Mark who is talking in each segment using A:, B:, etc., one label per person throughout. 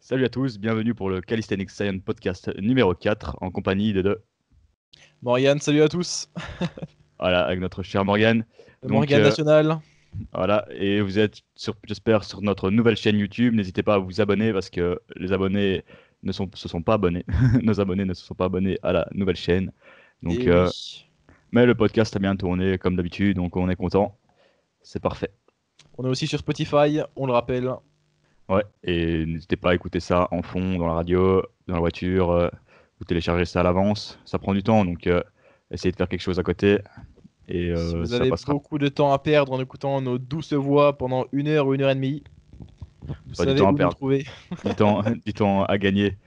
A: Salut à tous, bienvenue pour le Calisthenics Science Podcast numéro 4 en compagnie de deux.
B: Morgane, salut à tous.
A: Voilà, avec notre cher Morgane.
B: Morgane
A: euh,
B: National.
A: Voilà, et vous êtes, j'espère, sur notre nouvelle chaîne YouTube. N'hésitez pas à vous abonner parce que les abonnés ne sont, se sont pas abonnés. Nos abonnés ne se sont pas abonnés à la nouvelle chaîne. Donc,
B: Eh
A: euh,
B: oui.
A: mais le podcast a bien tourné comme d'habitude, donc on est content. C'est parfait.
B: On est aussi sur Spotify, on le rappelle.
A: Ouais, et n'hésitez pas à écouter ça en fond, dans la radio, dans la voiture. euh, vous téléchargez ça à l'avance. Ça prend du temps, donc euh, essayez de faire quelque chose à côté. Et
B: si
A: euh,
B: vous
A: ça
B: avez
A: passera.
B: beaucoup de temps à perdre en écoutant nos douces voix pendant une heure ou une heure et demie, vous
A: Pas du
B: savez
A: temps à
B: où
A: perdre.
B: trouver.
A: du temps, du temps à gagner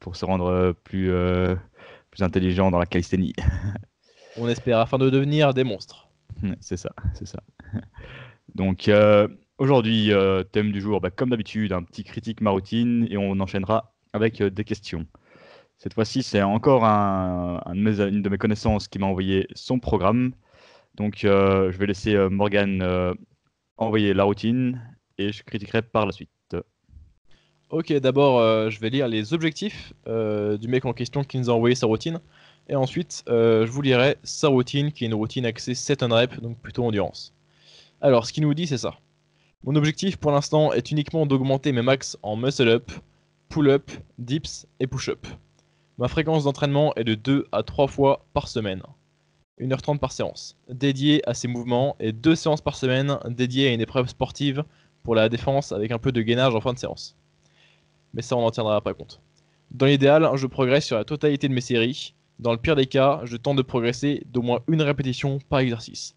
A: pour se rendre euh, plus, plus intelligent dans la calisthénie.
B: On espère afin de devenir des monstres.
A: c'est ça, c'est ça. Donc euh, aujourd'hui, euh, thème du jour, bah, comme d'habitude, un petit critique ma routine et on enchaînera avec euh, des questions. Cette fois-ci, c'est encore une de mes connaissances qui m'a envoyé son programme. Donc euh, je vais laisser euh, envoyer la routine et je critiquerai par la suite.
B: Ok, d'abord, je vais lire les objectifs du mec en question qui nous a envoyé sa routine. Et ensuite, je vous lirai sa routine, qui est une routine axée 7 on rep, donc plutôt endurance. Alors, ce qu'il nous dit, c'est ça. Mon objectif pour l'instant est uniquement d'augmenter mes max en muscle up, pull up, dips et push up. Ma fréquence d'entraînement est de 2 à 3 fois par semaine. 1h30 par séance, dédiée à ces mouvements, et 2 séances par semaine dédiées à une épreuve sportive pour la défense avec un peu de gainage en fin de séance mais ça on en tiendra après compte. Dans l'idéal, je progresse sur la totalité de mes séries. Dans le pire des cas, je tente de progresser d'au moins une répétition par exercice.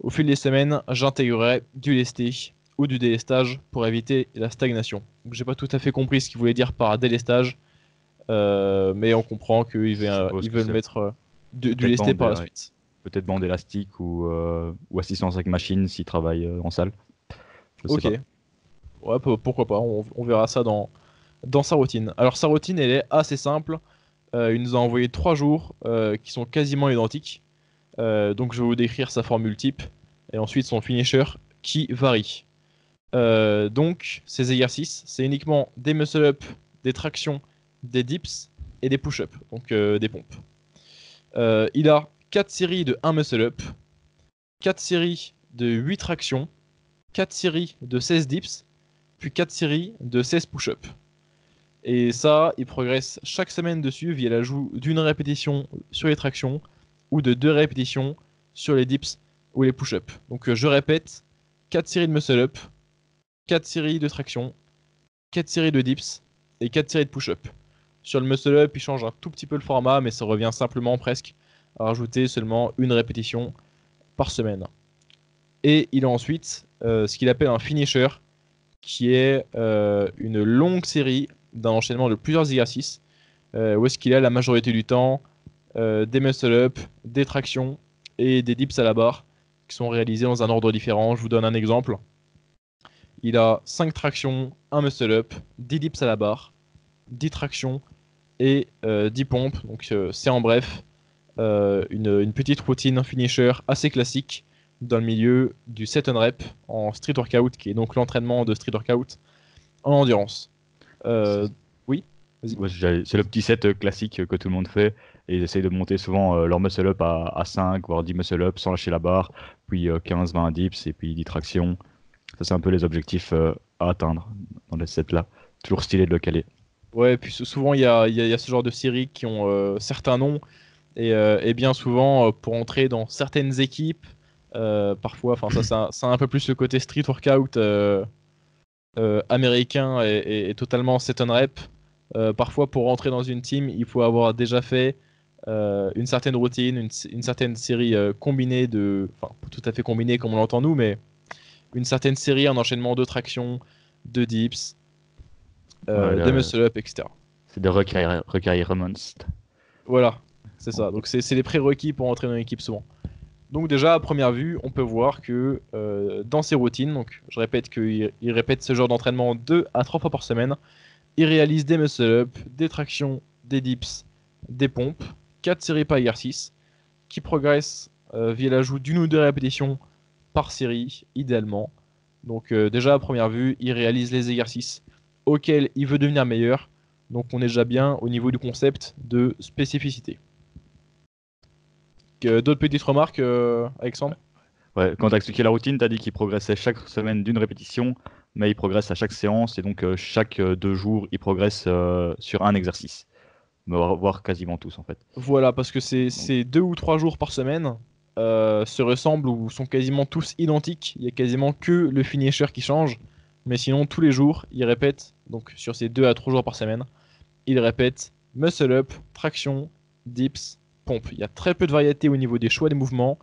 B: Au fil des semaines, j'intégrerai du lesté ou du délestage pour éviter la stagnation. Donc, J'ai pas tout à fait compris ce qu'il voulait dire par délestage, euh, mais on comprend qu'ils veulent, veulent mettre euh, du, du lesté par la
A: ouais.
B: suite.
A: Peut-être bande élastique ou, euh, ou assistance avec machine s'il travaille euh, en salle. Je sais
B: Ok.
A: pas.
B: Ouais, pourquoi pas, on, on verra ça dans, dans sa routine. Alors sa routine, elle est assez simple. Euh, il nous a envoyé trois jours euh, qui sont quasiment identiques. Euh, donc je vais vous décrire sa formule type et ensuite son finisher qui varie. Euh, donc ces exercices, c'est uniquement des muscle-up, des tractions, des dips et des push-up, donc euh, des pompes. Euh, il a 4 séries de 1 muscle-up, 4 séries de 8 tractions, 4 séries de 16 dips, puis 4 séries de 16 push-up. Et ça, il progresse chaque semaine dessus via l'ajout d'une répétition sur les tractions ou de deux répétitions sur les dips ou les push-up. Donc euh, je répète, 4 séries de muscle-up, 4 séries de traction, 4 séries de dips et 4 séries de push-up. Sur le muscle-up, il change un tout petit peu le format, mais ça revient simplement presque à rajouter seulement une répétition par semaine. Et il a ensuite euh, ce qu'il appelle un finisher, qui est euh, une longue série d'un enchaînement de plusieurs exercices, euh, où est-ce qu'il a la majorité du temps des muscle-up, des tractions et des dips à la barre, qui sont réalisés dans un ordre différent. Je vous donne un exemple. Il a 5 tractions, 1 muscle-up, 10 dips à la barre, 10 tractions et euh, 10 pompes. Donc euh, c'est en bref euh, une, une petite routine finisher assez classique dans le milieu du set on rep en street workout, qui est donc l'entraînement de street workout en endurance. Euh,
A: j'ai- c'est le petit set euh, classique que tout le monde fait. Et ils essayent de monter souvent euh, leur muscle up à, à 5, voire 10 muscle up sans lâcher la barre. Puis euh, 15, 20 dips et puis 10 tractions. Ça, c'est un peu les objectifs euh, à atteindre dans les sets là. Toujours stylé de le caler.
B: ouais, puis sou- souvent il y a, y y a ce genre de séries qui ont euh, certains noms, et, euh, bien souvent pour entrer dans certaines équipes, parfois, enfin ça, a un peu plus le côté street workout américain et, totalement set on rep. Parfois pour rentrer dans une team, il faut avoir déjà fait une certaine routine, une, certaine série combinée de, enfin tout à fait combinée comme on l'entend nous, mais une certaine série en enchaînement de tractions, de dips, euh,
A: Ouais, là,
B: des muscle up, etc.
A: C'est des requirements.
B: Voilà, c'est ça. Donc c'est les prérequis pour entrer dans une équipe souvent. Donc déjà à première vue, on peut voir que euh, dans ses routines, donc je répète qu'il il répète ce genre d'entraînement deux à trois fois par semaine, il réalise des muscle-up, des tractions, des dips, des pompes, 4 séries par exercice, qui progressent euh, via l'ajout d'une ou deux répétitions par série, idéalement. Donc euh, déjà à première vue, il réalise les exercices auquel il veut devenir meilleur. Donc on est déjà bien au niveau du concept de spécificité. Euh, D'autres petites remarques, euh, Alexandre?
A: Ouais, quand tu as expliqué la routine, tu as dit qu'il progressait chaque semaine d'une répétition, mais il progresse à chaque séance, et donc chaque deux jours, il progresse sur un exercice. Voire quasiment tous, en fait.
B: Voilà, parce que ces, ces deux ou trois jours par semaine euh, se ressemblent ou sont quasiment tous identiques. Il y a quasiment que le finisher qui change. Mais sinon, tous les jours, il répète, donc sur ces deux à trois jours par semaine, il répète muscle up, traction, dips, pompe. Il y a très peu de variété au niveau des choix des mouvements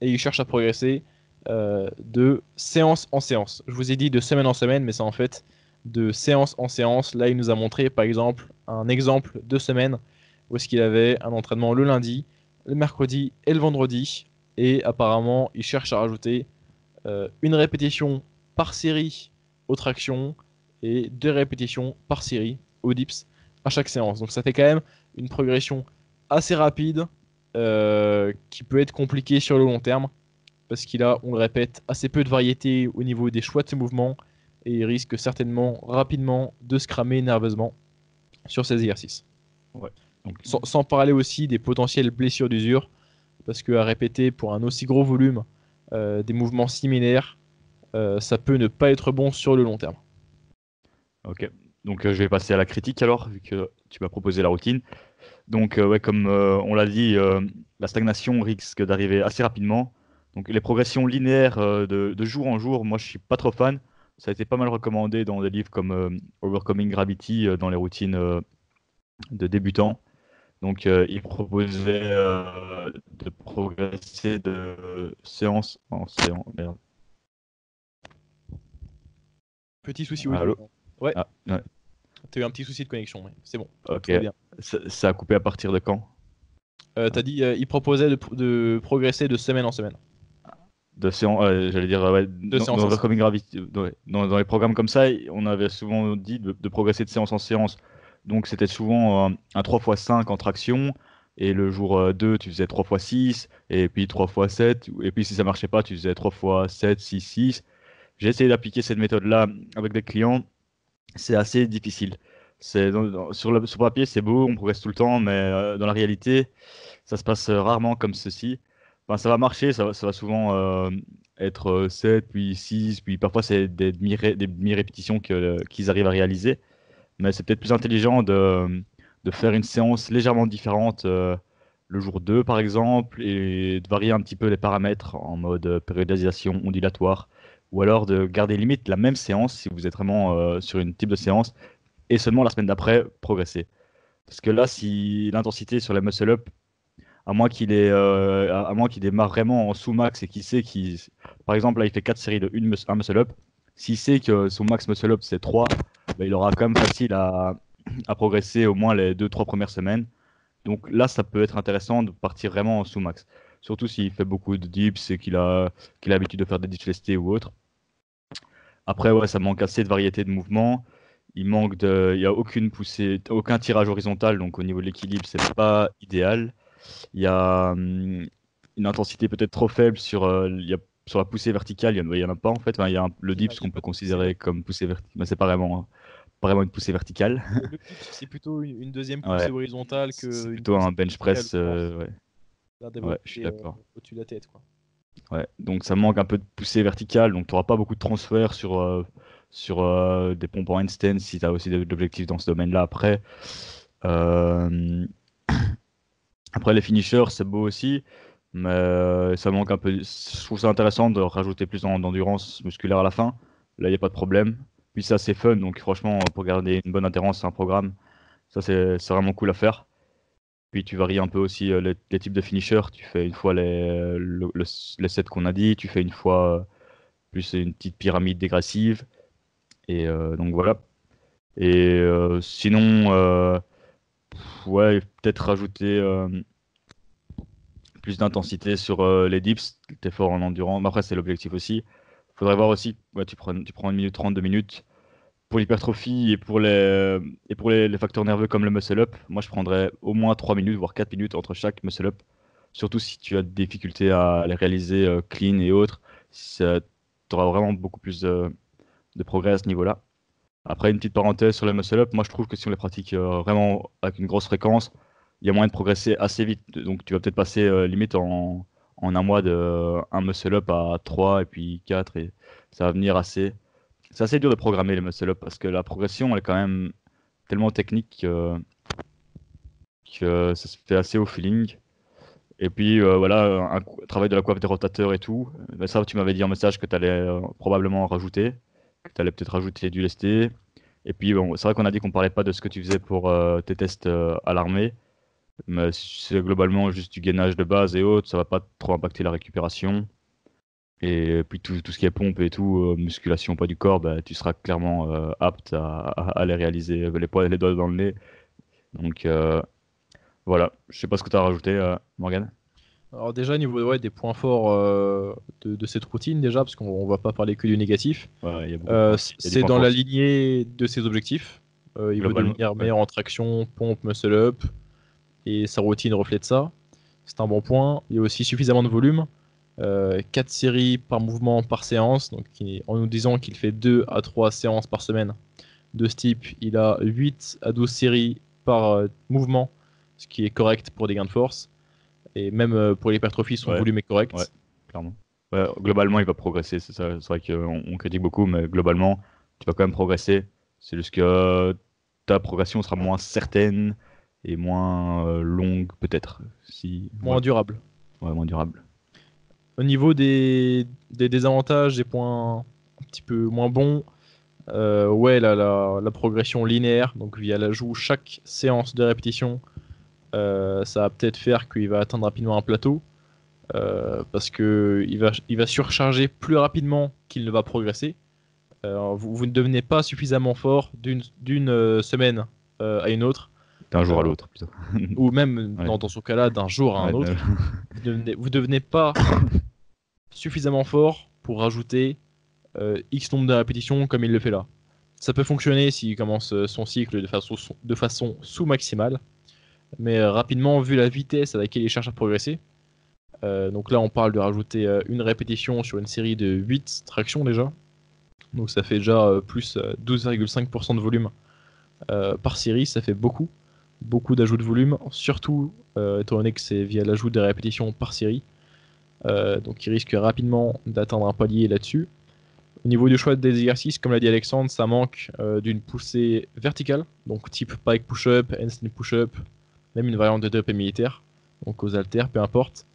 B: et il cherche à progresser euh, de séance en séance. Je vous ai dit de semaine en semaine, mais c'est en fait de séance en séance. Là, il nous a montré par exemple un exemple de semaine où est-ce qu'il avait un entraînement le lundi, le mercredi et le vendredi. Et apparemment, il cherche à rajouter euh, une répétition par série aux tractions et deux répétitions par série aux dips à chaque séance. Donc ça fait quand même une progression assez rapide euh, qui peut être compliquée sur le long terme parce qu'il a, on le répète, assez peu de variété au niveau des choix de ses mouvements et il risque certainement rapidement de se cramer nerveusement sur ces exercices.
A: Donc,
B: Sans, sans parler aussi des potentielles blessures d'usure, parce que à répéter pour un aussi gros volume euh, des mouvements similaires, euh, ça peut ne pas être bon sur le long terme.
A: Ok, donc euh, je vais passer à la critique alors, vu que tu m'as proposé la routine. Donc, ouais, comme on l'a dit, la stagnation risque d'arriver assez rapidement. Donc, les progressions linéaires de, de jour en jour, moi je suis pas trop fan. Ça a été pas mal recommandé dans des livres comme Overcoming Gravity, dans les routines de débutants. Donc, euh, il proposait euh, de progresser de séance en séance. Merde.
B: Petit souci, oui.
A: Allô
B: Ouais.
A: Ah, ouais.
B: T'as eu un petit souci de connexion, mais c'est bon.
A: Ok.
B: bien.
A: Ça, ça a coupé à partir de quand?
B: Euh, T'as dit, il proposait de, de progresser de semaine en semaine.
A: De séance, j'allais dire, ouais, dans,
B: séance
A: dans
B: en
A: dans, dans les programmes comme ça, on avait souvent dit de, de progresser de séance en séance. Donc c'était souvent euh, un 3x5 en traction, et le jour euh, 2, tu faisais 3x6, et puis 3x7, et puis si ça marchait pas, tu faisais 3x7, 6, 6. J'ai essayé d'appliquer cette méthode-là avec des clients, c'est assez difficile. C'est sur le sur papier, c'est beau, on progresse tout le temps, mais euh, dans la réalité, ça se passe euh, rarement comme ceci. Enfin, ça va marcher, ça, ça va souvent euh, être euh, 7, puis 6, puis parfois c'est des demi-ré- des demi-répétitions qu'ils arrivent à réaliser. Mais c'est peut-être plus intelligent de, de faire une séance légèrement différente euh, le jour 2 par exemple, et de varier un petit peu les paramètres en mode périodisation ondulatoire, ou alors de garder limite la même séance si vous êtes vraiment euh, sur une type de séance, et seulement la semaine d'après progresser. Parce que là, si l'intensité sur les muscle-up à moins qu'il euh, à moins qu'il démarre vraiment en sous-max et qu'il sait qu'il. Par exemple, là, il fait 4 séries de 1 muscle-up. S'il sait que son max muscle-up c'est 3, bah, il aura quand même facile à, progresser au moins les 2-3 premières semaines. Donc là, ça peut être intéressant de partir vraiment en sous-max. Surtout s'il fait beaucoup de dips et qu'il a, qu'il l'habitude de faire des dips lestés ou autre. Après, ouais, ça manque assez de variété de mouvements. Il manque de. Il n'y a aucune poussée, aucun tirage horizontal, donc au niveau de l'équilibre, c'est pas idéal. Il y a hum, une intensité peut-être trop faible sur, euh, il y a, sur la poussée verticale, il n'y en, a pas en fait. Il y a le dips qu'on peut considérer comme poussée verticale, mais c'est pas vraiment, hein, vraiment une poussée verticale.
B: C'est plutôt une, deuxième poussée
A: Ouais.
B: horizontale que.
A: C'est plutôt un bench press. euh, ouais.
B: développer,
A: je suis
B: euh,
A: d'accord.
B: Au-dessus de la tête, quoi.
A: Ouais, donc ça manque un peu de poussée verticale, donc tu n'auras pas beaucoup de transfert sur, euh, sur euh, des pompes en handstand si tu as aussi de l'objectif dans ce domaine-là après. Euh, Après les finishers, c'est beau aussi, mais euh, ça manque un peu. Je trouve ça intéressant de rajouter plus d'en- d'endurance musculaire à la fin. Là, il n'y a pas de problème. Puis c'est fun, donc franchement, pour garder une bonne adhérence à un programme, ça, c'est vraiment cool à faire. Puis tu varies un peu aussi euh, les, types de finishers. Tu fais une fois les, le- le- les sets qu'on a dit, tu fais une fois euh, plus une petite pyramide dégressive. Et euh, donc voilà. Et euh, sinon, euh, ouais, peut-être rajouter euh, plus d'intensité sur euh, les dips, t'es fort en endurance. Mais après, c'est l'objectif aussi. Faudrait voir aussi, tu prends, tu prends une minute 30, deux minutes. Pour l'hypertrophie et pour les, les facteurs nerveux comme le muscle up, moi je prendrais au moins 3 minutes, voire 4 minutes entre chaque muscle up. Surtout si tu as des difficultés à les réaliser euh, clean et autres, tu auras vraiment beaucoup plus de, de progrès à ce niveau-là. Après, une petite parenthèse sur les muscle-up, moi je trouve que si on les pratique euh, vraiment avec une grosse fréquence, il y a moyen de progresser assez vite. Donc tu vas peut-être passer euh, limite en, en, un mois de un muscle-up à 3 et puis 4 et ça va venir assez. C'est assez dur de programmer les muscle-up parce que la progression elle est quand même tellement technique que, que ça se fait assez au feeling. Et puis euh, voilà, un, travail de la coiffe des rotateurs et tout. Ben, ça, tu m'avais dit en message que tu allais probablement rajouter tu allais peut-être rajouter du lesté. Et puis, bon, c'est vrai qu'on a dit qu'on parlait pas de ce que tu faisais pour euh, tes tests euh, à l'armée. Mais c'est globalement juste du gainage de base et autres, ça va pas trop impacter la récupération. Et puis tout, tout ce qui est pompe et tout, euh, musculation, pas du corps, bah, tu seras clairement apte à, à, les réaliser, les, poids, les doigts dans le nez. Donc voilà, je sais pas ce que tu as rajouté, Morgan.
B: Alors déjà, niveau ouais, des points forts euh, de, cette routine, déjà, parce qu'on va pas parler que du négatif, euh, c'est dans la lignée de ses objectifs. Euh, il veut devenir meilleur en traction, pompe, muscle-up, et sa routine reflète ça. C'est un bon point. Il y a aussi suffisamment de volume. 4 séries par mouvement par séance, donc en nous disant qu'il fait 2 à 3 séances par semaine de ce type, il a 8 à 12 séries par mouvement, ce qui est correct pour des gains de force. Et même euh, pour l'hypertrophie, son volume est correct.
A: Ouais, clairement. globalement, il va progresser. C'est vrai qu'on on critique beaucoup, mais globalement, tu vas quand même progresser. C'est juste que ta progression sera moins certaine et moins euh, longue, peut-être. Si...
B: Moins durable.
A: Ouais, moins durable.
B: Au niveau des, des désavantages, des points un petit peu moins bons, euh, ouais, la, la, la, progression linéaire, donc via l'ajout chaque séance de répétition euh, ça va peut-être faire qu'il va atteindre rapidement un plateau. Euh, parce que il va, il va surcharger plus rapidement qu'il ne va progresser. Euh, vous, ne devenez pas suffisamment fort d'une semaine à une autre.
A: D'un jour à l'autre, plutôt.
B: ou même, dans, ce cas-là, d'un jour à un autre. Vous devenez, vous devenez pas suffisamment fort pour rajouter X nombre de répétitions comme il le fait là. Ça peut fonctionner s'il commence son cycle de façon, de façon sous-maximale mais euh, rapidement, vu la vitesse à laquelle il cherche à progresser, euh, donc là on parle de rajouter euh, une répétition sur une série de 8 tractions déjà. Donc ça fait déjà plus 12,5% de volume par série, ça fait beaucoup. Beaucoup d'ajouts de volume, surtout étant donné que c'est via l'ajout des répétitions par série. donc il risque rapidement d'atteindre un palier là-dessus. Au niveau du choix des exercices, comme l'a dit Alexandre, ça manque d'une poussée verticale, donc type pike push-up, handstand push-up, même une variante de DOP militaire, donc aux haltères, peu importe.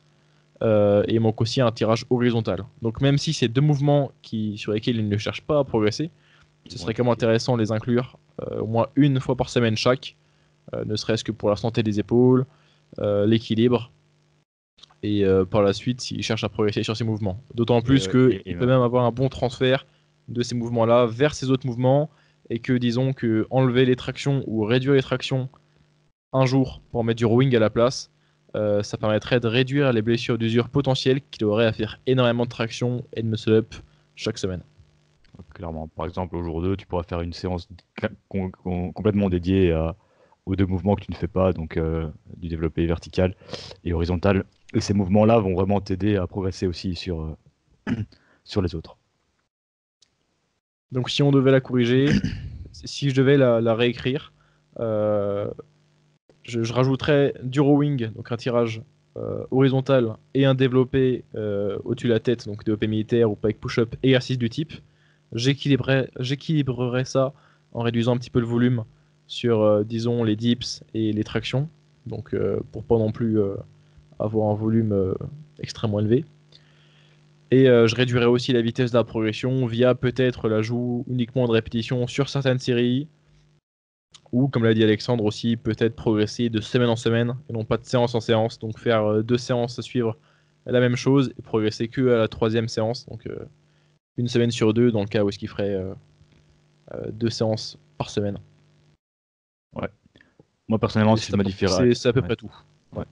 B: Euh, et il manque aussi un tirage horizontal. Donc même si c'est deux mouvements qui, sur lesquels il ne cherche pas à progresser, ce serait quand même intéressant de les inclure euh, au moins une fois par semaine chaque, euh, ne serait-ce que pour la santé des épaules, l'équilibre, et par la suite s'il cherche à progresser sur ces mouvements. D'autant plus qu'il peut même avoir un bon transfert de ces mouvements-là vers ces autres mouvements, et que disons que enlever les tractions ou réduire les tractions un jour pour mettre du rowing à la place, euh, ça permettrait de réduire les blessures d'usure potentielles qu'il aurait à faire énormément de traction et de muscle-up chaque semaine.
A: Clairement, par exemple, au jour 2, tu pourras faire une séance complètement dédiée aux deux mouvements que tu ne fais pas, donc euh, du développé vertical et horizontal. Et ces mouvements-là vont vraiment t'aider à progresser aussi sur, euh, sur les autres.
B: Donc si on devait la corriger, si je devais la, réécrire, je, rajouterais du rowing, donc un tirage euh, horizontal et un développé euh, au-dessus de la tête, donc développé militaire ou pike push-up, exercice du type. J'équilibrerais ça en réduisant un petit peu le volume sur, euh, disons, les dips et les tractions, donc pour pas non plus avoir un volume extrêmement élevé. Et je réduirais aussi la vitesse de la progression via peut-être l'ajout uniquement de répétitions sur certaines séries, ou comme l'a dit Alexandre aussi, peut-être progresser de semaine en semaine et non pas de séance en séance. Donc faire euh, deux séances à suivre la même chose et progresser que à la troisième séance. Donc euh, une semaine sur deux dans le cas où est-ce qu'il ferait euh, deux séances par semaine.
A: Ouais. Moi personnellement, si je modifierais.
B: C'est à peu près tout.
A: Ouais.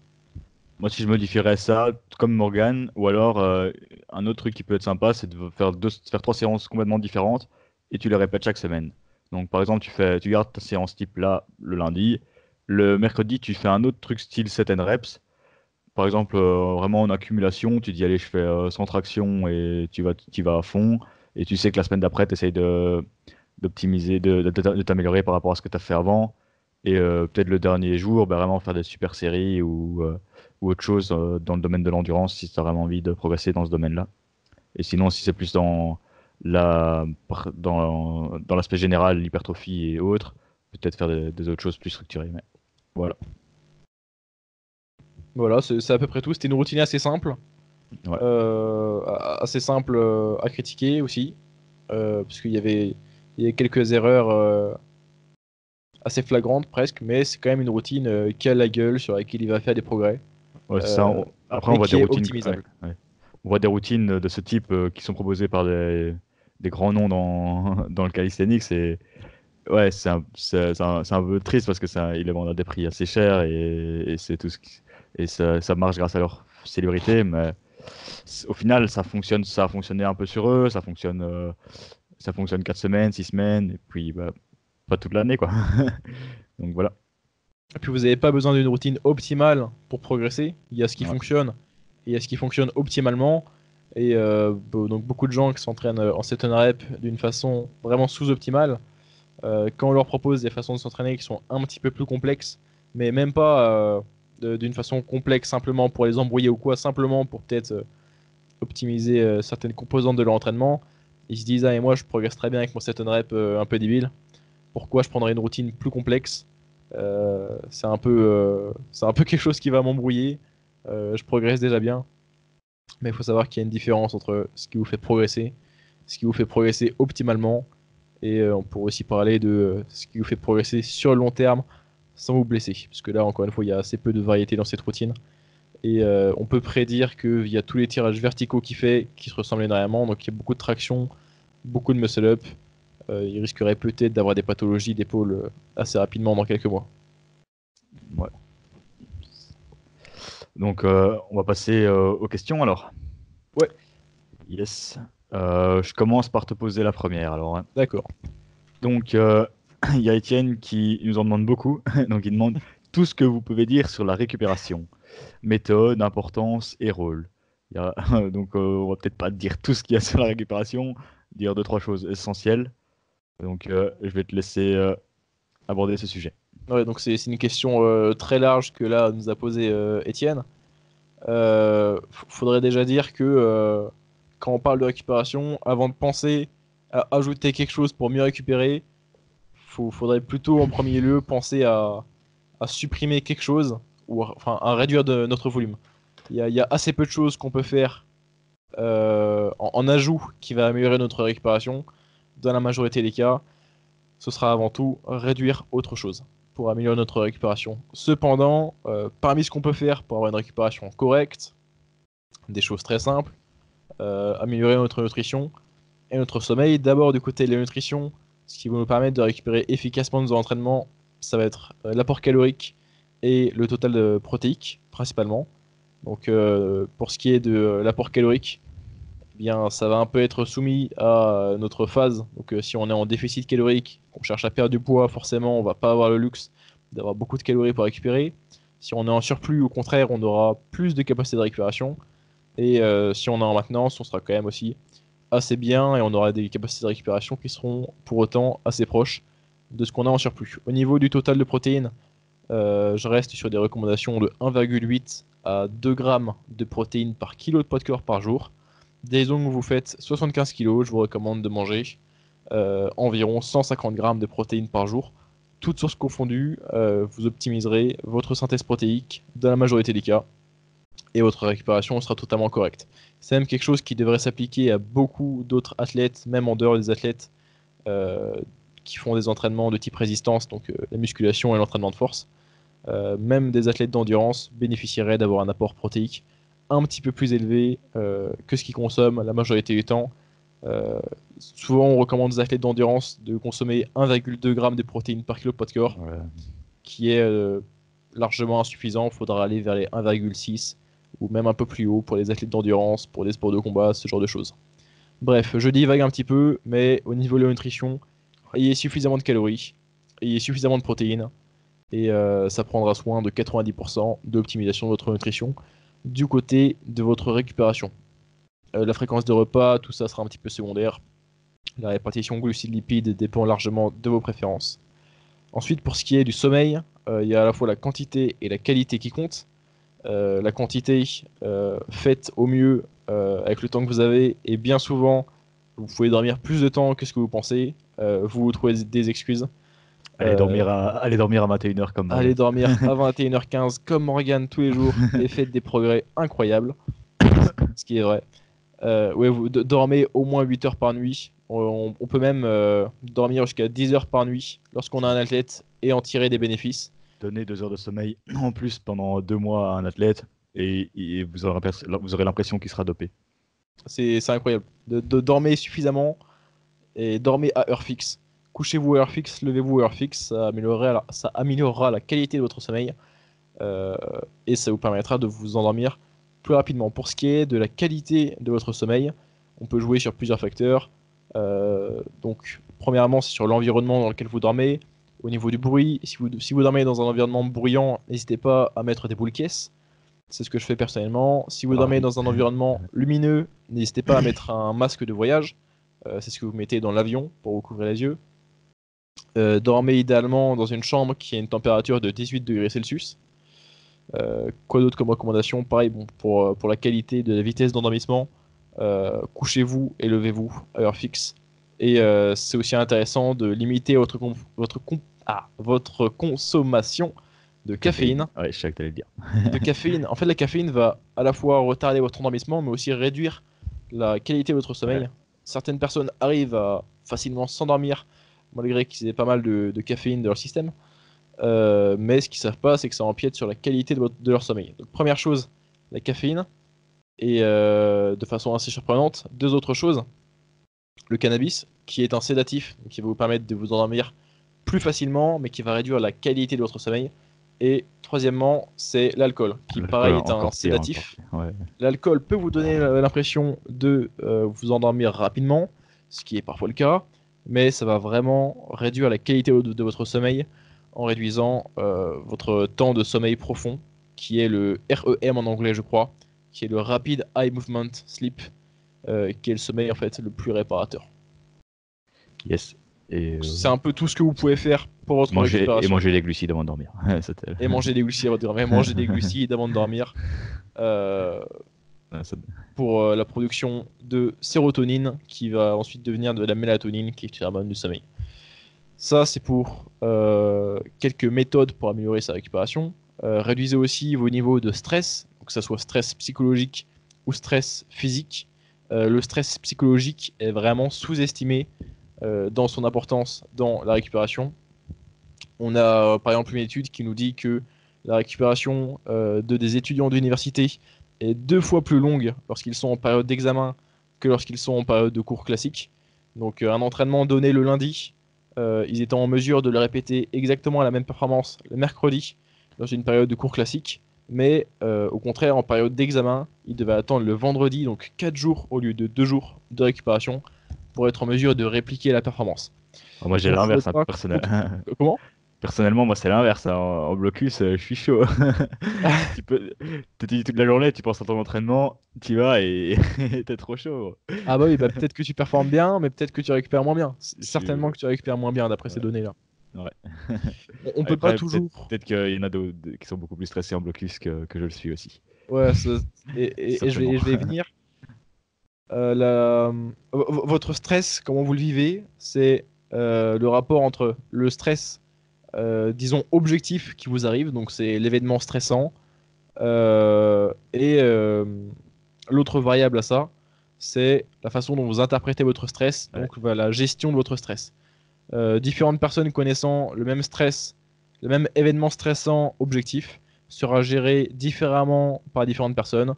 A: Moi, si je modifierais ça, comme Morgan, ou alors un autre truc qui peut être sympa, c'est de faire, deux, faire trois séances complètement différentes et tu les répètes chaque semaine. Donc par exemple, tu, fais, tu gardes ta séance type là le lundi. Le mercredi, tu fais un autre truc style 7 reps. Par exemple, euh, vraiment en accumulation, tu dis allez, je fais 100 euh, tractions et tu vas, tu vas à fond. Et tu sais que la semaine d'après, tu essayes de, d'optimiser, de, de, de t'améliorer par rapport à ce que tu as fait avant. Et euh, peut-être le dernier jour, bah, vraiment faire des super séries ou, euh, ou autre chose euh, dans le domaine de l'endurance si tu as vraiment envie de progresser dans ce domaine-là. Et sinon, si c'est plus dans la dans, dans l'aspect général, l'hypertrophie et autres, peut-être faire des, des, autres choses plus structurées. Mais voilà.
B: Voilà, c'est à peu près tout. C'était une routine assez simple.
A: Ouais.
B: Euh, assez simple à critiquer aussi. Euh, parce qu'il y avait, il y avait quelques erreurs assez flagrantes presque, mais c'est quand même une routine euh, qui a la gueule, sur laquelle il va faire des progrès.
A: Ouais, c'est ça.
B: Euh,
A: On- Après, on voit des routines.
B: optimisable.
A: ouais, ouais. On voit des routines de ce type euh, qui sont proposées par des, des grands noms dans, dans le calisthenics. Et ouais, c'est un, peu triste parce que ça, vendent à des prix assez chers et, et c'est tout ce qui- et ça, ça marche grâce à leur célébrité. Mais au final, ça fonctionne, ça a fonctionné un peu sur eux. Ça fonctionne, euh, ça fonctionne 4 semaines, 6 semaines, et puis bah, pas toute l'année, quoi. Donc voilà.
B: Et puis vous n'avez pas besoin d'une routine optimale pour progresser. Il y a ce qui
A: Ouais.
B: fonctionne et il y a ce qui fonctionne optimalement. Et euh, donc beaucoup de gens qui s'entraînent euh, en 7 rep d'une façon vraiment sous-optimale, euh, quand on leur propose des façons de s'entraîner qui sont un petit peu plus complexes, mais même pas euh, d'une façon complexe simplement pour les embrouiller ou quoi, simplement pour peut-être optimiser certaines composantes de leur entraînement, ils se disent ah et moi je progresse très bien avec mon 7 rep un peu débile. Pourquoi je prendrais une routine plus complexe euh, c'est un peu euh, c'est un peu quelque chose qui va m'embrouiller. Euh, je progresse déjà bien, mais il faut savoir qu'il y a une différence entre ce qui vous fait progresser, ce qui vous fait progresser optimalement, et on pourrait aussi parler de ce qui vous fait progresser sur le long terme sans vous blesser, parce que là encore une fois il y a assez peu de variété dans cette routine. Et on peut prédire que via tous les tirages verticaux qu'il fait, qui se ressemblent énormément, donc il y a beaucoup de traction, beaucoup de muscle up, il risquerait peut-être d'avoir des pathologies d'épaule euh, assez rapidement dans quelques mois.
A: Ouais. Donc, euh, on va passer euh, aux questions alors.
B: Ouais.
A: Yes. Euh, je commence par te poser la première alors. hein.
B: D'accord.
A: Donc, euh, il y a Étienne qui nous en demande beaucoup. Donc, il demande tout ce que vous pouvez dire sur la récupération, méthode, importance et rôle. Il y a- Donc, euh, on va peut-être pas dire tout ce qu'il y a sur la récupération, dire deux, trois choses essentielles. Donc, euh, je vais te laisser euh, aborder ce sujet.
B: Donc c'est une question euh, très large que là nous a posé Étienne. Euh, faudrait déjà dire que quand on parle de récupération, avant de penser à ajouter quelque chose pour mieux récupérer, faut, faudrait plutôt en premier lieu penser à, à supprimer quelque chose ou à- enfin à réduire notre volume. Il y y a assez peu de choses qu'on peut faire en, en ajout qui va améliorer notre récupération. Dans la majorité des cas, ce sera avant tout réduire autre chose pour améliorer notre récupération. Cependant, euh, parmi ce qu'on peut faire pour avoir une récupération correcte, des choses très simples, euh, améliorer notre nutrition et notre sommeil. D'abord du côté de la nutrition, ce qui va nous permettre de récupérer efficacement nos entraînements, ça va être euh, l'apport calorique et le total de protéique principalement. Donc pour ce qui est de l'apport calorique, bien ça va un peu être soumis à notre phase. Donc euh, si on est en déficit calorique, qu'on cherche à perdre du poids, forcément on va pas avoir le luxe d'avoir beaucoup de calories pour récupérer. Si on est en surplus, au contraire, on aura plus de capacité de récupération. Et euh, si on est en maintenance, on sera quand même aussi assez bien et on aura des capacités de récupération qui seront pour autant assez proches de ce qu'on a en surplus. Au niveau du total de protéines, euh, je reste sur des recommandations de 1,8 à 2 grammes de protéines par kilo de poids de corps par jour. Disons que vous faites 75 kg, je vous recommande de manger euh, environ 150 grammes de protéines par jour. Toutes sources confondues, euh, vous optimiserez votre synthèse protéique dans la majorité des cas et votre récupération sera totalement correcte. C'est même quelque chose qui devrait s'appliquer à beaucoup d'autres athlètes, même en dehors des athlètes euh, qui font des entraînements de type résistance, donc la musculation et l'entraînement de force. Même des athlètes d'endurance bénéficieraient d'avoir un apport protéique un petit peu plus élevé euh, que ce qu'ils consomment la majorité du temps. Euh, souvent, on recommande aux athlètes d'endurance de consommer 1,2 g de protéines par kilo de poids de corps,
A: Ouais.
B: qui est euh, largement insuffisant. Il faudra aller vers les 1,6 ou même un peu plus haut pour les athlètes d'endurance, pour les sports de combat, ce genre de choses. Bref, je divague un petit peu, mais au niveau de la nutrition, ayez suffisamment de calories, ayez suffisamment de protéines, et ça prendra soin de 90% de l'optimisation de votre nutrition du côté de votre récupération. Euh, la fréquence de repas, tout ça sera un petit peu secondaire. La répartition glucides-lipides dépend largement de vos préférences. Ensuite, pour ce qui est du sommeil, euh, il y a à la fois la quantité et la qualité qui comptent. Euh, la quantité faite au mieux avec le temps que vous avez et bien souvent vous pouvez dormir plus de temps que ce que vous pensez. vous vous trouvez des excuses.
A: Allez, dormir à, allez dormir à 21h comme
B: Allez dormir à 21h15 comme Morgan tous les jours et faites des progrès incroyables. ce qui est vrai. ouais, vous dormez au moins 8 heures par nuit. On, peut même dormir jusqu'à 10 heures par nuit lorsqu'on a un athlète et en tirer des bénéfices
A: donner deux heures de sommeil en plus pendant deux mois à un athlète et, vous, aurez, vous aurez l'impression qu'il sera dopé.
B: C'est incroyable. De, dormir suffisamment et dormir à heure fixe. Couchez-vous à heure fixe, levez-vous à heure fixe, ça améliorera la, qualité de votre sommeil euh, et ça vous permettra de vous endormir plus rapidement. Pour ce qui est de la qualité de votre sommeil, on peut jouer sur plusieurs facteurs. Euh, donc, premièrement, c'est sur l'environnement dans lequel vous dormez, au niveau du bruit, si vous, si vous dormez dans un environnement bruyant, n'hésitez pas à mettre des boules caisses. C'est ce que je fais personnellement. Si vous dormez dans un environnement lumineux, n'hésitez pas à mettre un masque de voyage. Euh, c'est ce que vous mettez dans l'avion pour vous couvrir les yeux. Euh, dormez idéalement dans une chambre qui a une température de 18 degrés Celsius. Euh, quoi d'autre comme recommandation? Pareil, bon, pour, pour la qualité de la vitesse d'endormissement, couchez-vous et levez-vous à heure fixe. Et euh, c'est aussi intéressant de limiter votre, votre, ah, votre consommation de caféine.
A: Ouais, je sais que tu allais le dire.
B: de caféine. En fait, la caféine va à la fois retarder votre endormissement, mais aussi réduire la qualité de votre sommeil. Certaines personnes arrivent à facilement s'endormir malgré qu'ils aient pas mal de, caféine dans leur système. Euh, mais ce qu'ils savent pas, c'est que ça empiète sur la qualité de, de, leur sommeil. Donc, première chose, la caféine. Et euh, de façon assez surprenante, deux autres choses le cannabis, qui est un sédatif, qui va vous permettre de vous endormir plus facilement, mais qui va réduire la qualité de votre sommeil. Et troisièmement, c'est l'alcool, qui pareil est un sédatif. L'alcool peut vous donner l'impression de euh, vous endormir rapidement, ce qui est parfois le cas, mais ça va vraiment réduire la qualité de, votre sommeil en réduisant euh, votre temps de sommeil profond, qui est le REM en anglais, je crois, qui est le Rapid Eye Movement Sleep, euh, qui est le sommeil en fait le plus réparateur.
A: Yes.
B: Euh, C'est un peu tout ce que vous pouvez faire pour votre
A: manger, Et manger des glucides avant de dormir.
B: et manger des glucides avant de dormir. manger des glucides avant de dormir. Euh, pour la production de sérotonine qui va ensuite devenir de la mélatonine qui est une hormone du sommeil. Ça, c'est pour quelques méthodes pour améliorer sa récupération. réduisez aussi vos niveaux de stress, que ce soit stress psychologique ou stress physique. Euh, le stress psychologique est vraiment sous-estimé euh, dans son importance dans la récupération. On a par exemple une étude qui nous dit que la récupération euh, de des étudiants d'université est deux fois plus longue lorsqu'ils sont en période d'examen que lorsqu'ils sont en période de cours classique. Donc un entraînement donné le lundi, ils étaient en mesure de le répéter exactement à la même performance le mercredi dans une période de cours classique mais euh, au contraire, en période d'examen, il devait attendre le vendredi, donc 4 jours au lieu de 2 jours de récupération, pour être en mesure de répliquer la performance.
A: Ah, moi j'ai l'inverse, hein, personnel.
B: Comment?
A: Personnellement, moi c'est l'inverse. Hein. En, blocus, euh, je suis chaud. tu peux, dis toute la journée, tu penses à ton entraînement, tu vas et t'es trop chaud.
B: Ah bah oui, bah, peut-être que tu performes bien, mais peut-être que tu récupères moins bien. Certainement que tu récupères moins bien d'après ces données-là. On peut pas toujours.
A: Peut-être qu'il y en a d'autres qui sont beaucoup plus stressés en blocus que, que je le suis aussi.
B: Ouais, et, je, vais, je, vais, venir. Euh, la... Votre stress, comment vous le vivez, c'est euh, le rapport entre le stress, disons, objectif qui vous arrive, donc c'est l'événement stressant, et l'autre variable à ça, c'est la façon dont vous interprétez votre stress, donc la gestion de votre stress. Euh, différentes personnes connaissant le même stress, le même événement stressant objectif, sera géré différemment par différentes personnes.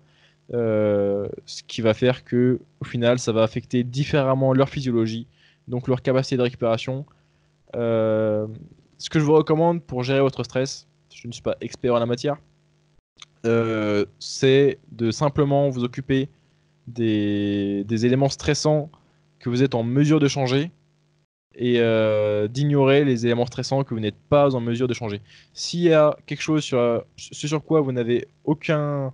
B: Euh, ce qui va faire que au final ça va affecter différemment leur physiologie, donc leur capacité de récupération. Euh, ce que je vous recommande pour gérer votre stress, je ne suis pas expert en la matière, c'est de simplement vous occuper des, éléments stressants que vous êtes en mesure de changer et euh, d'ignorer les éléments stressants que vous n'êtes pas en mesure de changer. S'il y a quelque chose sur, sur quoi vous n'avez aucun,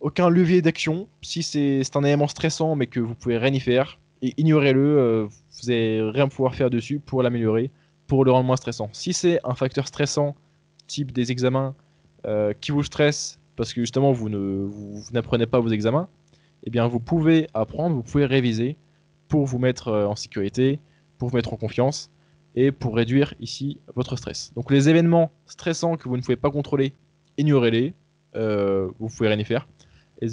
B: aucun levier d'action, si c'est un élément stressant mais que vous pouvez rien y faire, ignorez-le, vous n'allez rien pouvoir faire dessus pour l'améliorer, pour le rendre moins stressant. Si c'est un facteur stressant, type des examens, qui vous stresse parce que justement vous n'apprenez pas vos examens, eh bien vous pouvez apprendre, vous pouvez réviser pour vous mettre en sécurité, pour vous mettre en confiance et pour réduire ici votre stress. Donc les événements stressants que vous ne pouvez pas contrôler, ignorez-les, euh, vous pouvez rien y faire. Et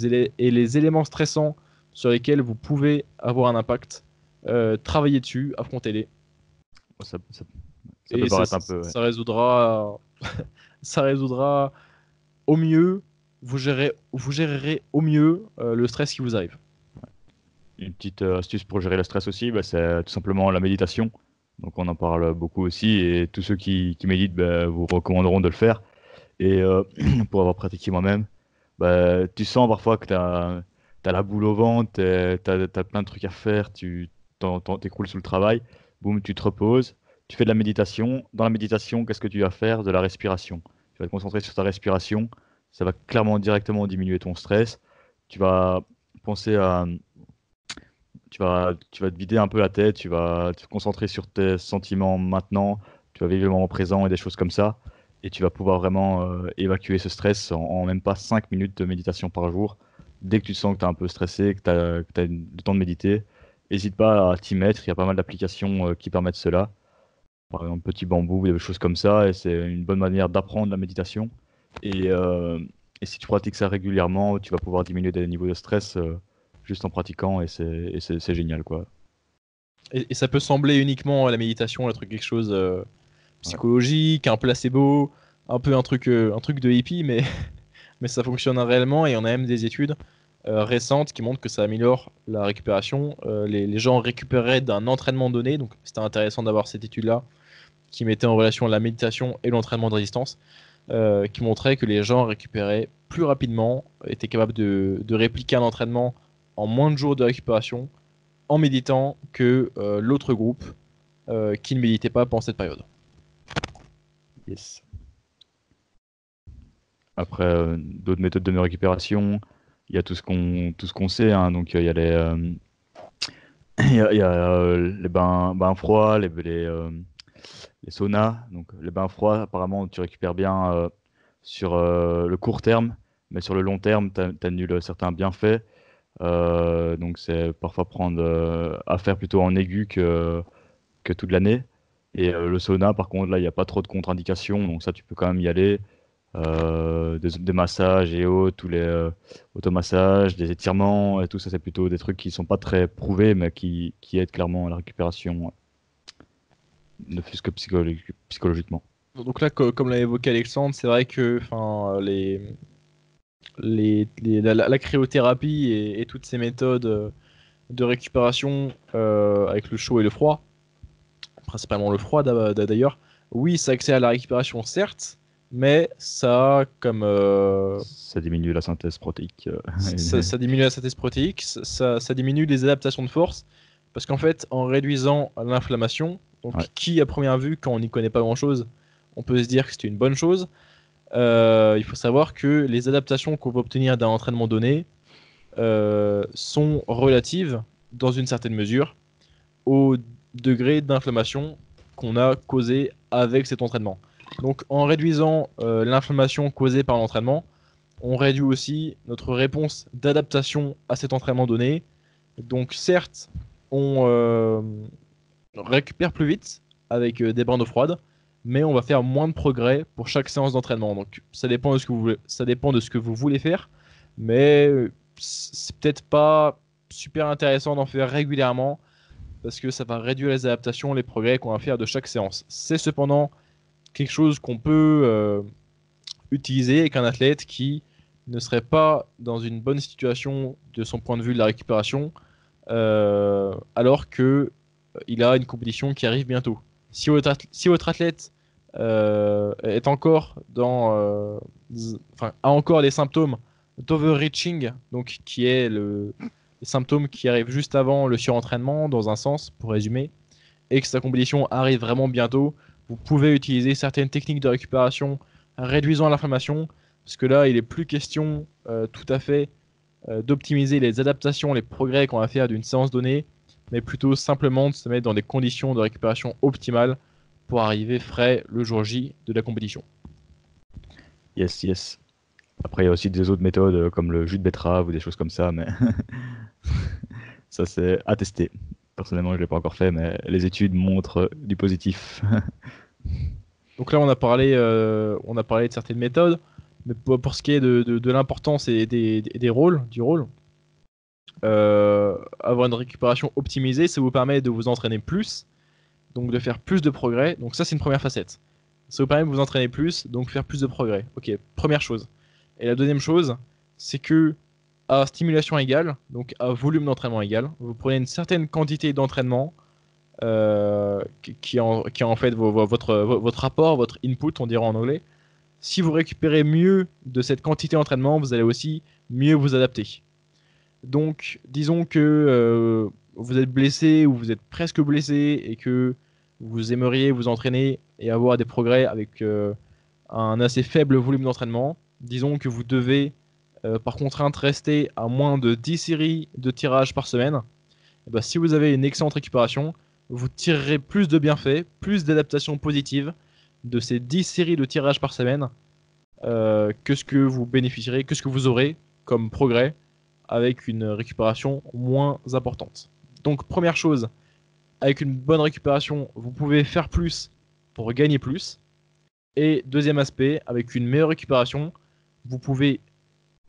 B: les, éléments stressants sur lesquels vous pouvez avoir un impact, euh, travaillez dessus, affrontez-les.
A: Peut paraître un peu.
B: Ça résoudra, ça résoudra au mieux. Vous gérez, vous gérerez au mieux euh, le stress qui vous arrive.
A: Une petite astuce pour gérer le stress aussi, bah, c'est tout simplement la méditation. Donc on en parle beaucoup aussi et tous ceux qui, méditent bah, vous recommanderont de le faire. Et euh, pour avoir pratiqué moi-même, bah, tu sens parfois que tu as, la boule au ventre, tu as, plein de trucs à faire, tu t'écroules sous le travail, boum, tu te reposes, tu fais de la méditation. Dans la méditation, qu'est-ce que tu vas faire De la respiration? Tu vas te concentrer sur ta respiration, ça va clairement directement diminuer ton stress. Tu vas penser à tu vas, tu vas te vider un peu la tête, tu vas te concentrer sur tes sentiments maintenant, tu vas vivre le moment présent et des choses comme ça. Et tu vas pouvoir vraiment euh, évacuer ce stress en, même pas 5 minutes de méditation par jour. Dès que tu sens que tu es un peu stressé, que tu as, le temps de méditer, n'hésite pas à t'y mettre. Il y a pas mal d'applications euh, qui permettent cela. Par exemple, Petit Bambou, des choses comme ça. Et c'est une bonne manière d'apprendre la méditation. Et, euh, et, si tu pratiques ça régulièrement, tu vas pouvoir diminuer des niveaux de stress juste en pratiquant et c'est génial quoi.
B: Et, ça peut sembler uniquement la méditation, un truc quelque chose euh, psychologique, un placebo, un peu un truc, euh, un truc de hippie, mais, mais ça fonctionne réellement et on a même des études euh, récentes qui montrent que ça améliore la récupération. Les, les, gens récupéraient d'un entraînement donné, donc c'était intéressant d'avoir cette étude-là qui mettait en relation la méditation et l'entraînement de résistance. qui montrait que les gens récupéraient plus rapidement, étaient capables de, de répliquer un entraînement en moins de jours de récupération en méditant que euh, l'autre groupe euh, qui ne méditait pas pendant cette période.
A: Yes. Après, euh, d'autres méthodes de récupération, il y a tout ce qu'on sait. Hein. donc il y a les il y a, les bains, froids, les, les, saunas. Donc les bains froids, apparemment, tu récupères bien sur le court terme, mais sur le long terme, tu annules certains bienfaits. Euh, donc c'est parfois prendre euh, à faire plutôt en aigu que, que toute l'année. Et euh, le sauna, par contre, là, il n'y a pas trop de contre-indications, donc ça, tu peux quand même y aller. des, massages et autres, tous les automassages, des étirements et tout ça, c'est plutôt des trucs qui sont pas très prouvés, mais qui, qui aident clairement à la récupération, ne fût-ce que psychologiquement.
B: Donc là, comme l'a évoqué Alexandre, c'est vrai que les, les, la, cryothérapie et, toutes ces méthodes euh, de récupération euh, avec le chaud et le froid, principalement le froid d'ailleurs, oui, ça accède à la récupération certes, mais ça comme... Euh,
A: ça diminue la synthèse protéique.
B: ça, diminue la synthèse protéique, ça, diminue les adaptations de force, parce qu'en fait, en réduisant l'inflammation, donc qui à première vue, quand on n'y connaît pas grand-chose, on peut se dire que c'est une bonne chose, euh, il faut savoir que les adaptations qu'on va obtenir d'un entraînement donné euh, sont relatives, dans une certaine mesure, au degré d'inflammation qu'on a causé avec cet entraînement. Donc en réduisant euh, l'inflammation causée par l'entraînement, on réduit aussi notre réponse d'adaptation à cet entraînement donné. Donc certes, on récupère plus vite avec des bains d'eau froide, mais on va faire moins de progrès pour chaque séance d'entraînement. Donc ça dépend de ce que vous voulez, ça dépend de ce que vous voulez faire, mais euh, c'est peut-être pas super intéressant d'en faire régulièrement parce que ça va réduire les adaptations, les progrès qu'on va faire de chaque séance. C'est cependant quelque chose qu'on peut euh, utiliser avec un athlète qui ne serait pas dans une bonne situation de son point de vue de la récupération, euh, alors que il a une compétition qui arrive bientôt. Si votre, si athlète euh, est encore dans, euh, a encore les symptômes d'overreaching, donc qui est le, les symptômes qui arrivent juste avant le surentraînement, dans un sens, pour résumer, et que sa compétition arrive vraiment bientôt, vous pouvez utiliser certaines techniques de récupération réduisant l'inflammation, parce que là, il est plus question euh, tout à fait d'optimiser les adaptations, les progrès qu'on va faire d'une séance donnée, mais plutôt simplement de se mettre dans des conditions de récupération optimales pour arriver frais le jour J de la compétition.
A: Yes, yes. Après, il y a aussi des autres méthodes euh, comme le jus de betterave ou des choses comme ça, mais ça c'est à tester. Personnellement, je ne l'ai pas encore fait, mais les études montrent du positif.
B: Donc là, on a parlé, euh, on a parlé de certaines méthodes, mais pour, ce qui est de, l'importance et des, rôles, du rôle, euh, avoir une récupération optimisée, ça vous permet de vous entraîner plus, donc de faire plus de progrès. Donc ça, c'est une première facette. Ça vous permet de vous entraîner plus, donc faire plus de progrès. Ok, première chose. Et la deuxième chose, c'est que à stimulation égale, donc à volume d'entraînement égal, vous prenez une certaine quantité d'entraînement euh, qui, est en, fait votre, votre rapport, votre input, on dirait en anglais. Si vous récupérez mieux de cette quantité d'entraînement, vous allez aussi mieux vous adapter. Donc, disons que euh, vous êtes blessé ou vous êtes presque blessé et que vous aimeriez vous entraîner et avoir des progrès avec euh, un assez faible volume d'entraînement. Disons que vous devez euh, par contrainte rester à moins de 10 séries de tirage par semaine, et eh ben, si vous avez une excellente récupération, vous tirerez plus de bienfaits, plus d'adaptations positives de ces 10 séries de tirage par semaine que ce que vous bénéficierez, que ce que vous aurez comme progrès avec une récupération moins importante. Donc première chose, avec une bonne récupération, vous pouvez faire plus pour gagner plus. Et deuxième aspect, avec une meilleure récupération, vous pouvez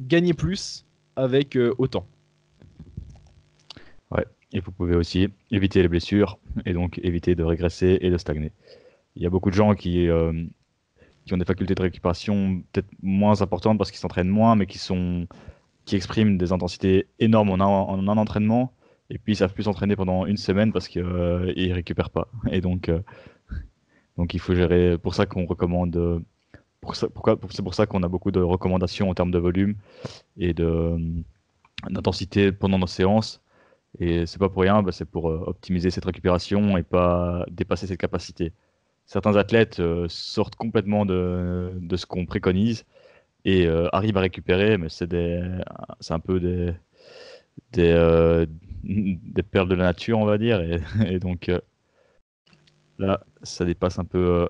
B: gagner plus avec euh, autant.
A: Ouais, et vous pouvez aussi éviter les blessures et donc éviter de régresser et de stagner. Il y a beaucoup de gens qui, euh, qui ont des facultés de récupération peut-être moins importantes parce qu'ils s'entraînent moins, mais qui, sont, expriment des intensités énormes en un entraînement et puis ils savent plus s'entraîner pendant une semaine parce qu'ils euh, ne récupèrent pas. Et donc, euh, donc il faut gérer. Pour ça qu'on recommande. Euh, pour ça, pourquoi, c'est pour ça qu'on a beaucoup de recommandations en termes de volume et de d'intensité pendant nos séances. Et c'est pas pour rien, bah, c'est pour optimiser cette récupération et pas dépasser cette capacité. Certains athlètes sortent complètement de, de ce qu'on préconise et arrivent à récupérer, mais c'est un peu des, des, des perles de la nature, on va dire. Et, donc euh, là, ça dépasse un peu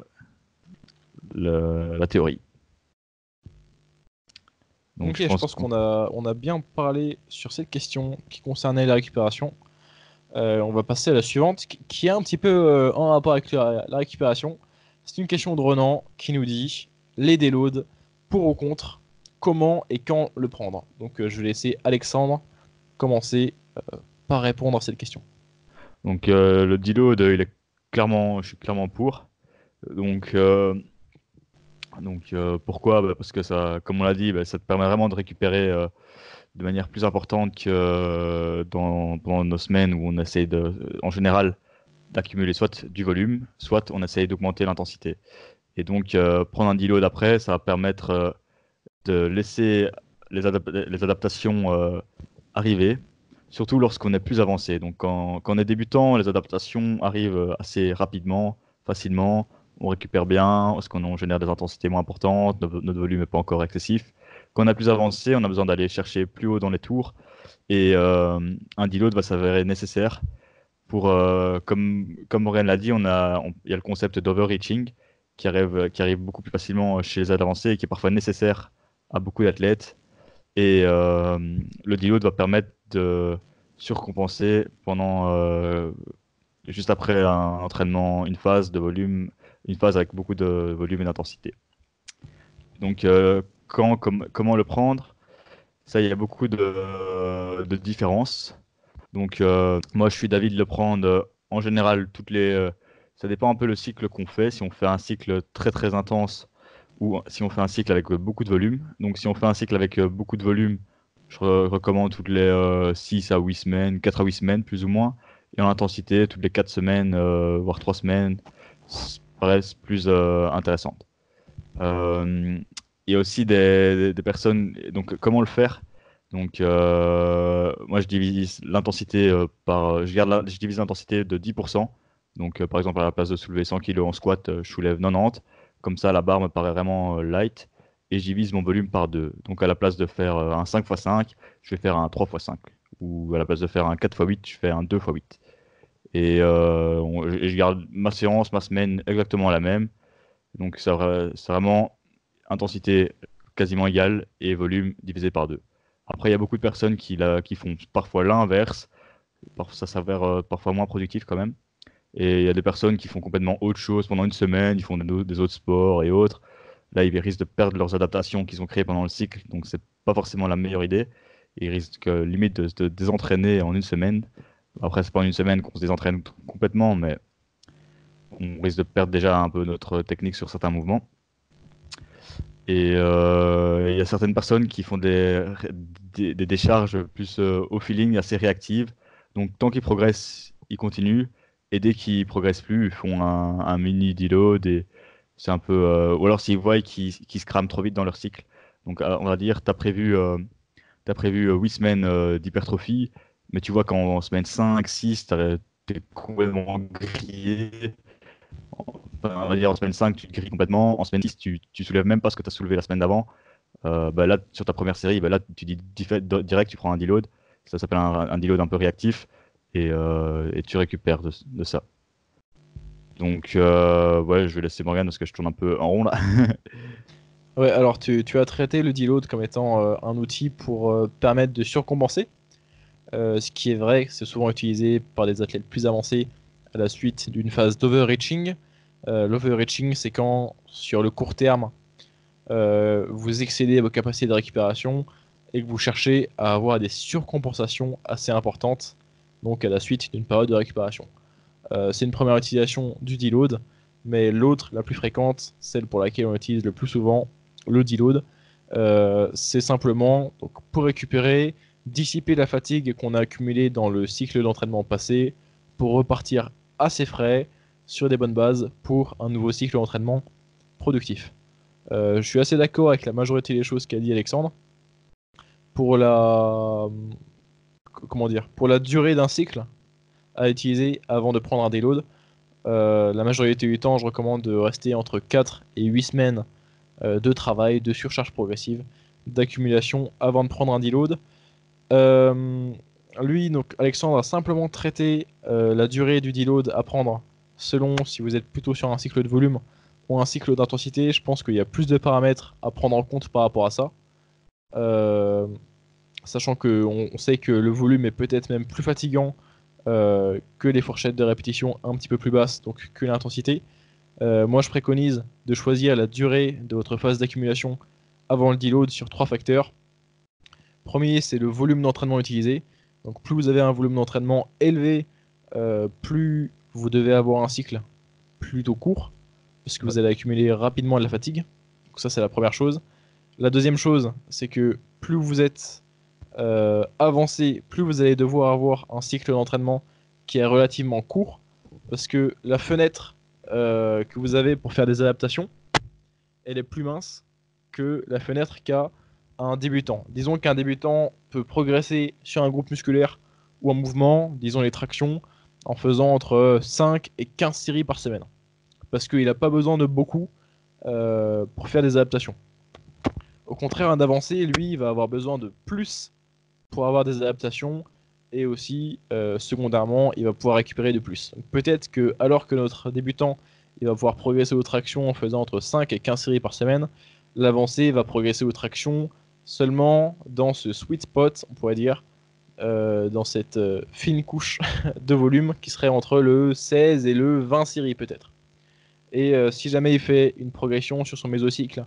A: euh, la théorie.
B: Donc, je pense, qu'on a, on a bien parlé sur cette question qui concernait la récupération. Euh, on va passer à la suivante, qui est un petit peu en rapport avec la, récupération. C'est une question de Renan qui nous dit les déloads, pour ou contre, comment et quand le prendre. Donc je vais laisser Alexandre commencer répondre à cette question.
A: Donc euh, le deload, il est clairement, je suis clairement pour. Donc, euh, donc euh, pourquoi? Bah, Parce que ça, comme on l'a dit, bah, ça te permet vraiment de récupérer de manière plus importante que dans, nos semaines où on essaie de, en général d'accumuler soit du volume, soit on essaye d'augmenter l'intensité. Et donc prendre un deload après, ça va permettre de laisser les, adaptations arriver surtout lorsqu'on est plus avancé. Donc quand, on est débutant, les adaptations arrivent euh, assez rapidement, facilement, on récupère bien, parce qu'on génère des intensités moins importantes, notre, volume n'est pas encore excessif. Quand on est plus avancé, on a besoin d'aller chercher plus haut dans les tours, et euh, un deload va s'avérer nécessaire pour, euh, comme, comme l'a dit, il y a le concept d'overreaching qui arrive, qui arrive beaucoup plus facilement chez les avancés et qui est parfois nécessaire à beaucoup d'athlètes. Et le deload va permettre de surcompenser pendant euh, juste après un entraînement, une phase de volume, une phase avec beaucoup de volume et d'intensité. Donc, euh, quand, comment le prendre? Ça, il y a beaucoup de, de différences. Donc, euh, moi, je suis d'avis de le prendre en général toutes les. Ça dépend un peu le cycle qu'on fait. Si on fait un cycle très très intense ou si on fait un cycle avec beaucoup de volume. Donc, si on fait un cycle avec beaucoup de volume, je recommande toutes les 6 euh, à 8 semaines, 4 à 8 semaines plus ou moins. Et en intensité, toutes les 4 semaines, euh, voire 3 semaines, paraît plus euh, intéressante. il y a aussi des, personnes. Donc, comment le faire? Donc, moi, je divise l'intensité par. Je, garde je divise l'intensité de 10%. Donc, par exemple, à la place de soulever 100 kg en squat, je soulève 90. Comme ça, la barre me paraît vraiment light et j'y divise mon volume par 2. Donc à la place de faire un 5 x 5, je vais faire un 3 x 5. Ou à la place de faire un 4 x 8, je fais un 2 x 8. Et, je garde ma séance, ma semaine exactement la même. Donc c'est vraiment intensité quasiment égale et volume divisé par deux. Après, il y a beaucoup de personnes qui font parfois l'inverse. Ça s'avère parfois moins productif quand même. Et il y a des personnes qui font complètement autre chose pendant une semaine, ils font des, autres sports et autres. Là, ils risquent de perdre leurs adaptations qu'ils ont créées pendant le cycle, donc c'est pas forcément la meilleure idée. Ils risquent limite de se désentraîner en une semaine. Après, c'est pas en une semaine qu'on se désentraîne complètement, mais on risque de perdre déjà un peu notre technique sur certains mouvements. Et euh, il y a certaines personnes qui font des, des, décharges plus euh, au feeling, assez réactives. Donc tant qu'ils progressent, ils continuent et dès qu'ils progressent plus, ils font un, mini deload et c'est un peu euh, ou alors s'ils voient qu'ils se crament trop vite dans leur cycle. Donc euh, on va dire tu as prévu euh, as prévu 8 semaines d'hypertrophie, mais tu vois qu'en semaine 5, 6, tu es complètement grillé. on va dire en semaine 5, tu te grilles complètement. En semaine 10, tu, tu soulèves même pas ce que tu as soulevé la semaine d'avant. bah là, sur ta première série, bah là, tu dis direct, tu prends un deload. Ça s'appelle un, un deload un peu réactif. Euh, et, tu récupères de, ça. Donc, euh, ouais, je vais laisser Morgan parce que je tourne un peu en rond là.
B: ouais, alors tu, as traité le deload comme étant euh, un outil pour permettre de surcompenser. ce qui est vrai, c'est souvent utilisé par des athlètes plus avancés à la suite d'une phase d'overreaching. L'overreaching, c'est quand, sur le court terme, vous excédez vos capacités de récupération et que vous cherchez à avoir des surcompensations assez importantes donc à la suite d'une période de récupération. Euh, c'est une première utilisation du deload, mais l'autre, la plus fréquente, celle pour laquelle on utilise le plus souvent le deload, euh, c'est simplement pour récupérer, dissiper la fatigue qu'on a accumulée dans le cycle d'entraînement passé pour repartir assez frais sur des bonnes bases pour un nouveau cycle d'entraînement productif. Euh, je suis assez d'accord avec la majorité des choses qu'a dit Alexandre. Pour la, comment dire, pour la durée d'un cycle à utiliser avant de prendre un déload. Euh, la majorité du temps, je recommande de rester entre 4 et 8 semaines euh, de travail, de surcharge progressive, d'accumulation avant de prendre un deload. Euh, lui, donc Alexandre a simplement traité la durée du deload à prendre selon si vous êtes plutôt sur un cycle de volume ou un cycle d'intensité. Je pense qu'il y a plus de paramètres à prendre en compte par rapport à ça sachant qu'on on sait que le volume est peut-être même plus fatigant euh, que les fourchettes de répétition un petit peu plus basses, donc que l'intensité. Euh, moi, je préconise de choisir la durée de votre phase d'accumulation avant le deload sur trois facteurs. Premier, c'est le volume d'entraînement utilisé. Donc, plus vous avez un volume d'entraînement élevé, euh, plus vous devez avoir un cycle plutôt court, parce que vous allez accumuler rapidement de la fatigue. Donc, ça, c'est la première chose. La deuxième chose, c'est que plus vous êtes euh, avancer, plus vous allez devoir avoir un cycle d'entraînement qui est relativement court, parce que la fenêtre euh, que vous avez pour faire des adaptations, elle est plus mince que la fenêtre qu'a un débutant. Disons qu'un débutant peut progresser sur un groupe musculaire ou un mouvement, disons les tractions, en faisant entre 5 et 15 séries par semaine. Parce qu'il n'a pas besoin de beaucoup euh, pour faire des adaptations. Au contraire, un avancé, lui, va avoir besoin de plus pour avoir des adaptations et aussi euh, secondairement il va pouvoir récupérer de plus. Peut-être que alors que notre débutant il va pouvoir progresser aux tractions en faisant entre 5 et 15 séries par semaine, l'avancé va progresser aux tractions seulement dans ce sweet spot, on pourrait dire, euh, dans cette euh, fine couche de volume qui serait entre le 16 et le 20 séries peut-être. Et si jamais il fait une progression sur son mésocycle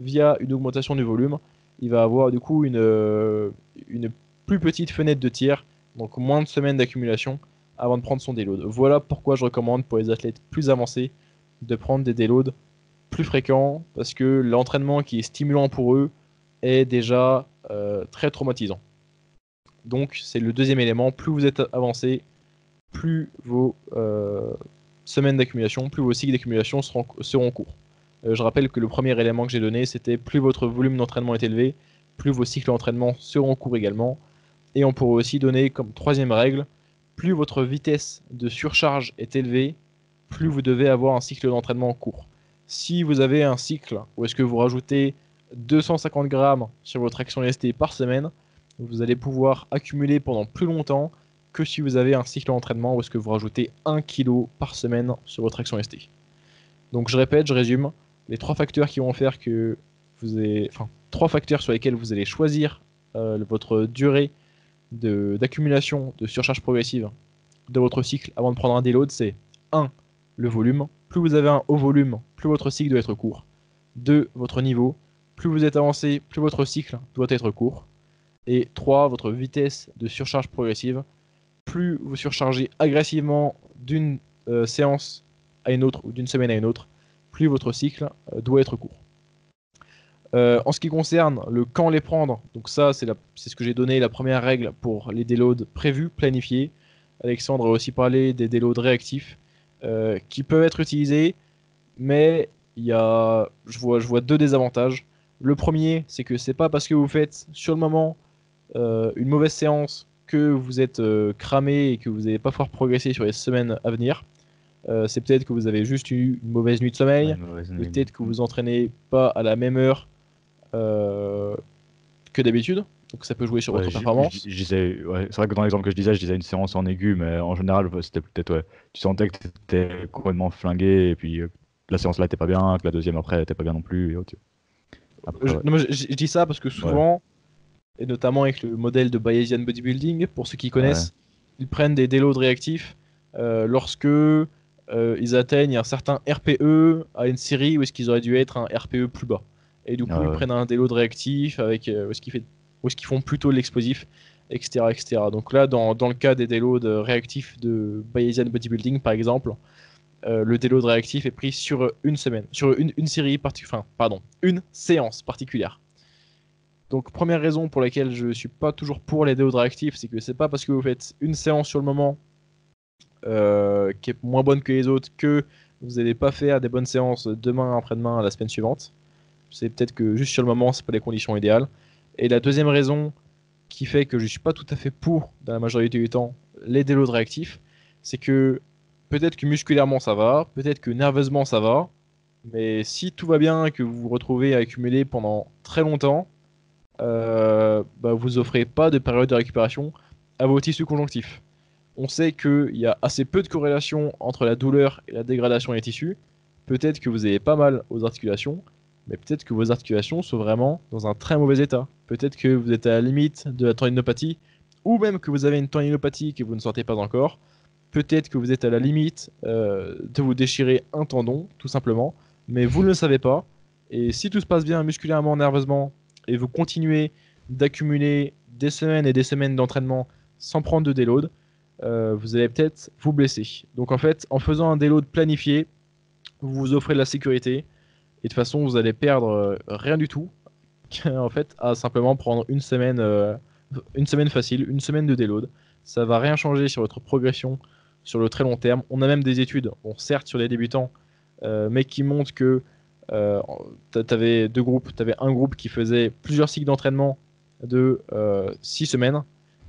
B: via une augmentation du volume, il va avoir du coup une, une plus petite fenêtre de tir, donc moins de semaines d'accumulation avant de prendre son déload. Voilà pourquoi je recommande pour les athlètes plus avancés de prendre des déloads plus fréquents parce que l'entraînement qui est stimulant pour eux est déjà euh, très traumatisant. Donc c'est le deuxième élément, plus vous êtes avancé, plus vos euh, semaines d'accumulation, plus vos cycles d'accumulation seront, courts. Euh, je rappelle que le premier élément que j'ai donné, c'était plus votre volume d'entraînement est élevé, plus vos cycles d'entraînement seront courts également. Et on pourrait aussi donner comme troisième règle, plus votre vitesse de surcharge est élevée, plus vous devez avoir un cycle d'entraînement court. Si vous avez un cycle où est-ce que vous rajoutez 250 grammes sur votre action ST par semaine, vous allez pouvoir accumuler pendant plus longtemps que si vous avez un cycle d'entraînement où est-ce que vous rajoutez 1 kg par semaine sur votre action ST. Donc je répète, je résume, les trois facteurs qui vont faire que vous avez, enfin, trois facteurs sur lesquels vous allez choisir euh, votre durée d'accumulation de, surcharge progressive de votre cycle avant de prendre un déload, c'est 1. Le volume. Plus vous avez un haut volume, plus votre cycle doit être court. 2. Votre niveau. Plus vous êtes avancé, plus votre cycle doit être court. Et 3. Votre vitesse de surcharge progressive. Plus vous surchargez agressivement d'une euh, séance à une autre ou d'une semaine à une autre, plus votre cycle euh, doit être court. Euh, en ce qui concerne le quand les prendre, donc ça c'est ce que j'ai donné la première règle pour les déloads prévus, planifiés. Alexandre a aussi parlé des déloads réactifs euh, qui peuvent être utilisés, mais il y a, je vois, je vois deux désavantages. Le premier, c'est que c'est pas parce que vous faites sur le moment euh, une mauvaise séance que vous êtes cramé et que vous n'allez pas pouvoir progresser sur les semaines à venir. c'est peut-être que vous avez juste eu une mauvaise nuit de sommeil, peut-être que vous entraînez pas à la même heure que d'habitude. Donc ça peut jouer sur votre performance.
A: c'est vrai que dans l'exemple que je disais, je disais une séance en aigu, mais en général, c'était peut-être, ouais, tu sentais que tu étais complètement flingué, et puis euh, la séance là était pas bien, que la deuxième après était pas bien non plus.
B: je, dis ça parce que souvent, et notamment avec le modèle de Bayesian Bodybuilding, pour ceux qui connaissent, ils prennent des déloads réactifs euh, lorsque ils atteignent un certain RPE à une série où est-ce qu'ils auraient dû être un RPE plus bas. Et du coup, ils prennent un délo de réactif avec euh, ce qu'ils qu font plutôt l'explosif, etc., etc. Donc là, dans, dans le cas des délos de réactifs de Bayesian Bodybuilding, par exemple, euh, le délo de réactif est pris sur une semaine, sur une, une série particulière, enfin, pardon, une séance particulière. Donc première raison pour laquelle je suis pas toujours pour les délos de réactifs, c'est que c'est pas parce que vous faites une séance sur le moment euh, qui est moins bonne que les autres que vous n'allez pas faire des bonnes séances demain, après-demain, la semaine suivante. C'est peut-être que juste sur le moment, c'est pas les conditions idéales. Et la deuxième raison qui fait que je suis pas tout à fait pour, dans la majorité du temps, les déloads réactifs, c'est que peut-être que musculairement ça va, peut-être que nerveusement ça va, mais si tout va bien et que vous vous retrouvez à accumuler pendant très longtemps, euh, bah vous offrez pas de période de récupération à vos tissus conjonctifs. On sait qu'il y a assez peu de corrélation entre la douleur et la dégradation des tissus. Peut-être que vous avez pas mal aux articulations, mais peut-être que vos articulations sont vraiment dans un très mauvais état. Peut-être que vous êtes à la limite de la tendinopathie, ou même que vous avez une tendinopathie que vous ne sentez pas encore. Peut-être que vous êtes à la limite euh, de vous déchirer un tendon, tout simplement, mais vous ne le savez pas. Et si tout se passe bien musculairement, nerveusement, et vous continuez d'accumuler des semaines et des semaines d'entraînement sans prendre de déload, euh, vous allez peut-être vous blesser. Donc en fait, en faisant un déload planifié, vous vous offrez de la sécurité, et de toute façon, vous allez perdre euh, rien du tout, en fait, à simplement prendre une semaine, euh, une semaine facile, une semaine de déload. Ça va rien changer sur votre progression sur le très long terme. On a même des études, bon, certes sur les débutants, euh, mais qui montrent que avais deux groupes. Tu avais un groupe qui faisait plusieurs cycles d'entraînement de 6 semaines,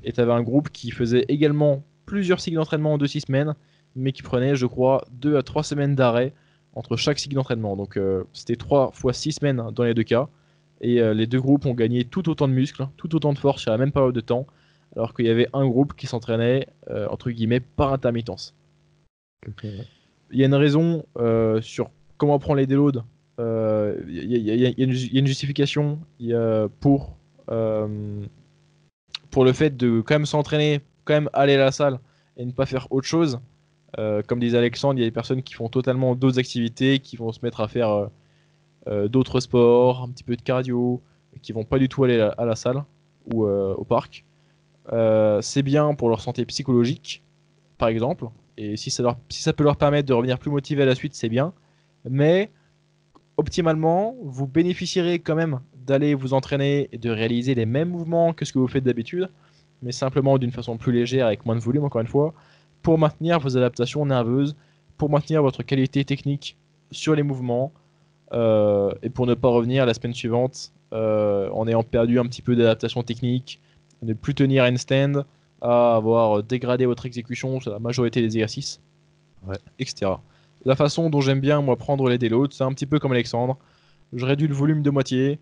B: et tu avais un groupe qui faisait également plusieurs cycles d'entraînement de 6 semaines, mais qui prenait, je crois, 2 à 3 semaines d'arrêt entre chaque cycle d'entraînement. Donc euh, c'était 3 fois 6 semaines dans les deux cas. Et euh, les deux groupes ont gagné tout autant de muscles, tout autant de force sur la même période de temps, alors qu'il y avait un groupe qui s'entraînait, euh, entre guillemets, par intermittence. Il y a une raison sur comment prendre les déloads. Il y, a une justification pour, pour le fait de quand même s'entraîner, quand même aller à la salle et ne pas faire autre chose. Euh, comme disait Alexandre, il y a des personnes qui font totalement d'autres activités, qui vont se mettre à faire euh, euh, d'autres sports, un petit peu de cardio, qui vont pas du tout aller à la, salle ou au parc. c'est bien pour leur santé psychologique, par exemple, et si ça, leur, si ça peut leur permettre de revenir plus motivés à la suite, c'est bien. Mais optimalement, vous bénéficierez quand même d'aller vous entraîner et de réaliser les mêmes mouvements que ce que vous faites d'habitude, mais simplement d'une façon plus légère, avec moins de volume, encore une fois pour maintenir vos adaptations nerveuses, pour maintenir votre qualité technique sur les mouvements, euh, et pour ne pas revenir la semaine suivante euh, en ayant perdu un petit peu d'adaptation technique, ne plus tenir un stand, à avoir dégradé votre exécution sur la majorité des exercices, etc. La façon dont j'aime bien moi prendre les déloads, c'est un petit peu comme Alexandre. Je réduis le volume de moitié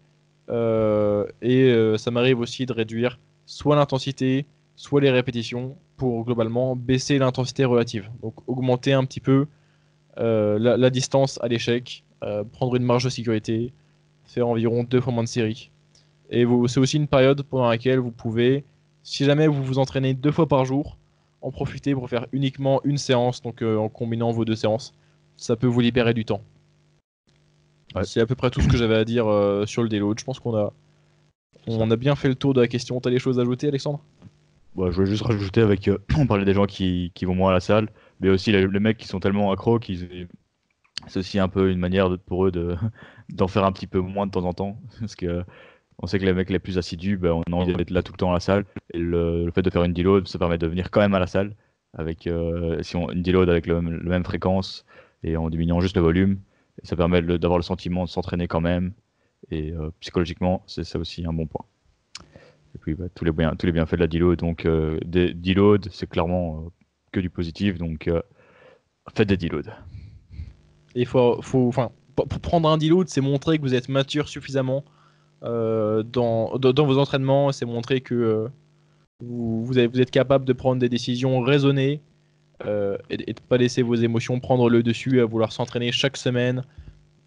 B: euh, et ça m'arrive aussi de réduire soit l'intensité, soit les répétitions pour globalement baisser l'intensité relative. Donc augmenter un petit peu euh, la, distance à l'échec, euh, prendre une marge de sécurité, faire environ deux fois moins de séries. Et c'est aussi une période pendant laquelle vous pouvez, si jamais vous vous entraînez deux fois par jour, en profiter pour faire uniquement une séance, donc euh, en combinant vos deux séances. Ça peut vous libérer du temps. C'est à peu près tout ce que j'avais à dire sur le déload. Je pense qu'on a, on a bien fait le tour de la question. T'as des choses à ajouter, Alexandre?
A: Je voulais juste rajouter avec. on parlait des gens qui, vont moins à la salle, mais aussi les, mecs qui sont tellement accros qu'ils. C'est aussi un peu une manière pour eux de, d'en faire un petit peu moins de temps en temps. Parce que on sait que les mecs les plus assidus, ben, on a envie d'être là tout le temps à la salle. Et le, fait de faire une deload, ça permet de venir quand même à la salle. Avec, euh, si on, une deload avec le, la même fréquence et en diminuant juste le volume. ça permet d'avoir le sentiment de s'entraîner quand même. Et euh, psychologiquement, c'est ça aussi un bon point. Et puis bah, tous, les bienfaits de la deload. Donc euh, des deload, c'est clairement euh, que du positif. Donc euh, faites des deloads.
B: Il faut, pour prendre un deload, c'est montrer que vous êtes mature suffisamment dans, vos entraînements. C'est montrer que vous, êtes capable de prendre des décisions raisonnées et, de ne pas laisser vos émotions prendre le dessus à vouloir s'entraîner chaque semaine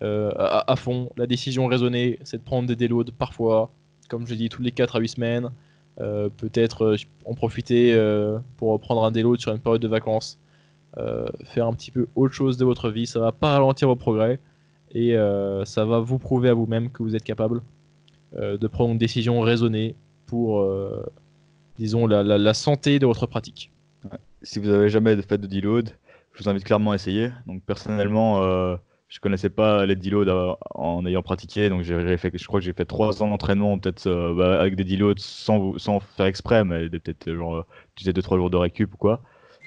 B: à, à, fond. La décision raisonnée, c'est de prendre des deloads parfois, comme je dis, tous les 4 à 8 semaines. Euh, peut-être euh, en profiter euh, pour prendre un déload sur une période de vacances. faire un petit peu autre chose de votre vie. Ça va pas ralentir vos progrès et ça va vous prouver à vous-même que vous êtes capable de prendre une décision raisonnée pour, disons, la, santé de votre pratique.
A: Si vous avez jamais fait de deload, je vous invite clairement à essayer. Donc personnellement, je connaissais pas les deloads en ayant pratiqué, donc j'ai fait, je crois que j'ai fait trois ans d'entraînement peut-être euh, bah, avec des deloads sans, sans faire exprès, mais peut-être genre tu sais deux trois jours de récup ou quoi.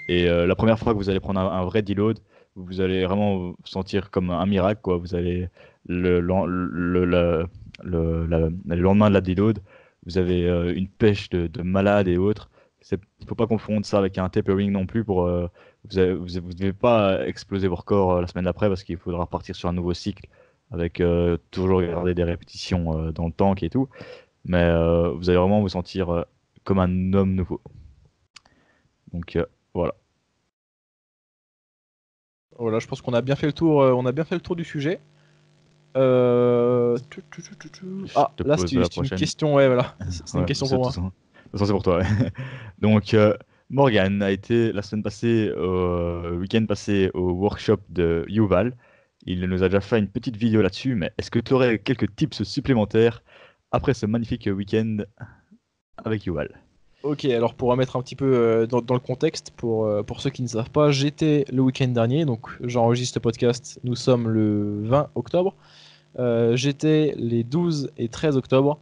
A: Et euh, la première fois que vous allez prendre un, vrai deload, vous allez vraiment sentir comme un miracle quoi. Vous allez le, le, le, le lendemain de la deload, vous avez euh, une pêche de, de malade et autres. Il ne faut pas confondre ça avec un tapering non plus pour vous ne devez pas exploser vos records euh, la semaine d'après parce qu'il faudra partir sur un nouveau cycle avec euh, toujours garder des répétitions euh, dans le tank et tout. Mais vous allez vraiment vous sentir comme un homme nouveau. Donc voilà.
B: Voilà, je pense qu'on a bien fait le tour. on a bien fait le tour du sujet. Ah, là c'est une question. Ouais, voilà. C'est une question pour moi.
A: C'est pour toi. Donc Morgan a été la semaine passée, euh, le week-end passé, au workshop de Yuval. Il nous a déjà fait une petite vidéo là-dessus, mais est-ce que tu aurais quelques tips supplémentaires après ce magnifique week-end avec Yuval?
B: Ok, alors pour remettre un petit peu euh, dans, le contexte, pour, euh, pour ceux qui ne savent pas, j'étais le week-end dernier, donc j'enregistre le podcast, nous sommes le 20 octobre. j'étais les 12 et 13 octobre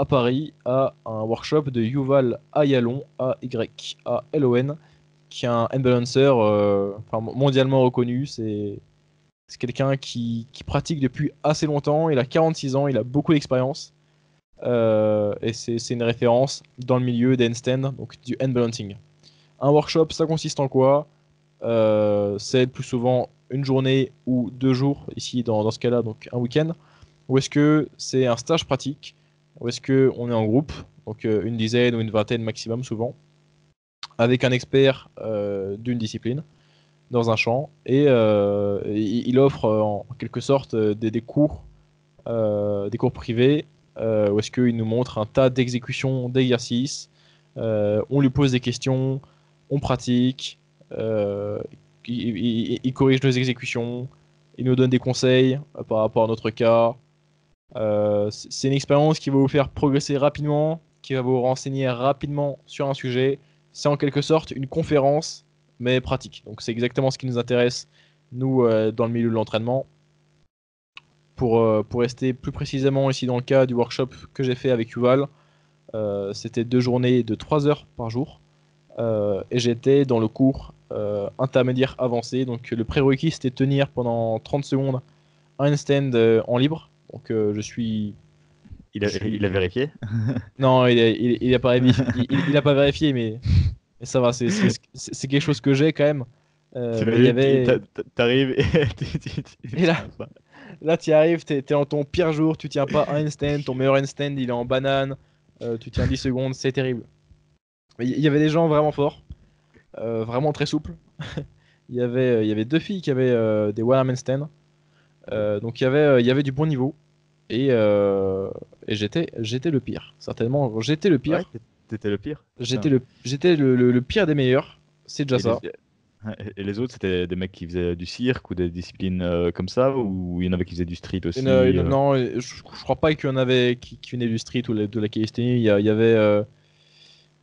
B: à Paris à un workshop de Yuval Ayalon, A-Y-A-L-O-N, qui est un handbalancer euh, mondialement reconnu. C'est quelqu'un qui, pratique depuis assez longtemps. Il a 46 ans, il a beaucoup d'expérience. Euh, et c'est une référence dans le milieu des donc du handbalancing. Un workshop, ça consiste en quoi? Euh, C'est plus souvent une journée ou deux jours, ici dans, dans ce cas-là, donc un week-end. Ou est-ce que c'est un stage pratique? Ou est-ce qu'on est en groupe, donc euh, une dizaine ou une vingtaine maximum souvent, avec un expert euh, d'une discipline dans un champ, et euh, il offre en quelque sorte des, cours, des cours privés, où est-ce qu'il nous montre un tas d'exécutions, d'exercices, on lui pose des questions, on pratique, il, corrige nos exécutions, il nous donne des conseils par rapport à notre cas, c'est une expérience qui va vous faire progresser rapidement, qui va vous renseigner rapidement sur un sujet. C'est en quelque sorte une conférence, mais pratique. Donc c'est exactement ce qui nous intéresse, nous, euh, dans le milieu de l'entraînement. Pour, euh, pour rester plus précisément ici dans le cas du workshop que j'ai fait avec Yuval, c'était deux journées de 3 heures par jour. et j'étais dans le cours intermédiaire avancé. Donc le prérequis c'était tenir pendant 30 secondes un stand en libre donc euh, je suis.
A: Il a, il a vérifié
B: Non, il a, il, a pas vérifié, il, a pas vérifié, mais, ça va, c'est quelque chose que j'ai quand même.
A: Euh, il y avait... T'arrives et,
B: et là, là tu arrives, t'es es en ton pire jour, tu tiens pas un handstand, ton meilleur handstand il est en banane, euh, tu tiens 10 secondes, c'est terrible. Il y avait des gens vraiment forts, euh, vraiment très souples. il, y avait, il y avait deux filles qui avaient des one stand. Donc il y, avait, il y avait du bon niveau. Et, et j'étais, j'étais le pire. Certainement, j'étais le pire.
A: Ouais, t'étais le pire.
B: J'étais, le, j'étais le, le, pire des meilleurs. C'est déjà ça.
A: Et les autres, c'était des mecs qui faisaient du cirque ou des disciplines euh, comme ça Ou il y en avait qui faisaient du street aussi
B: euh? Non, je, je, crois pas qu'il y en avait qui, qui venaient du street ou de la calisthénie. Il y, avait, euh,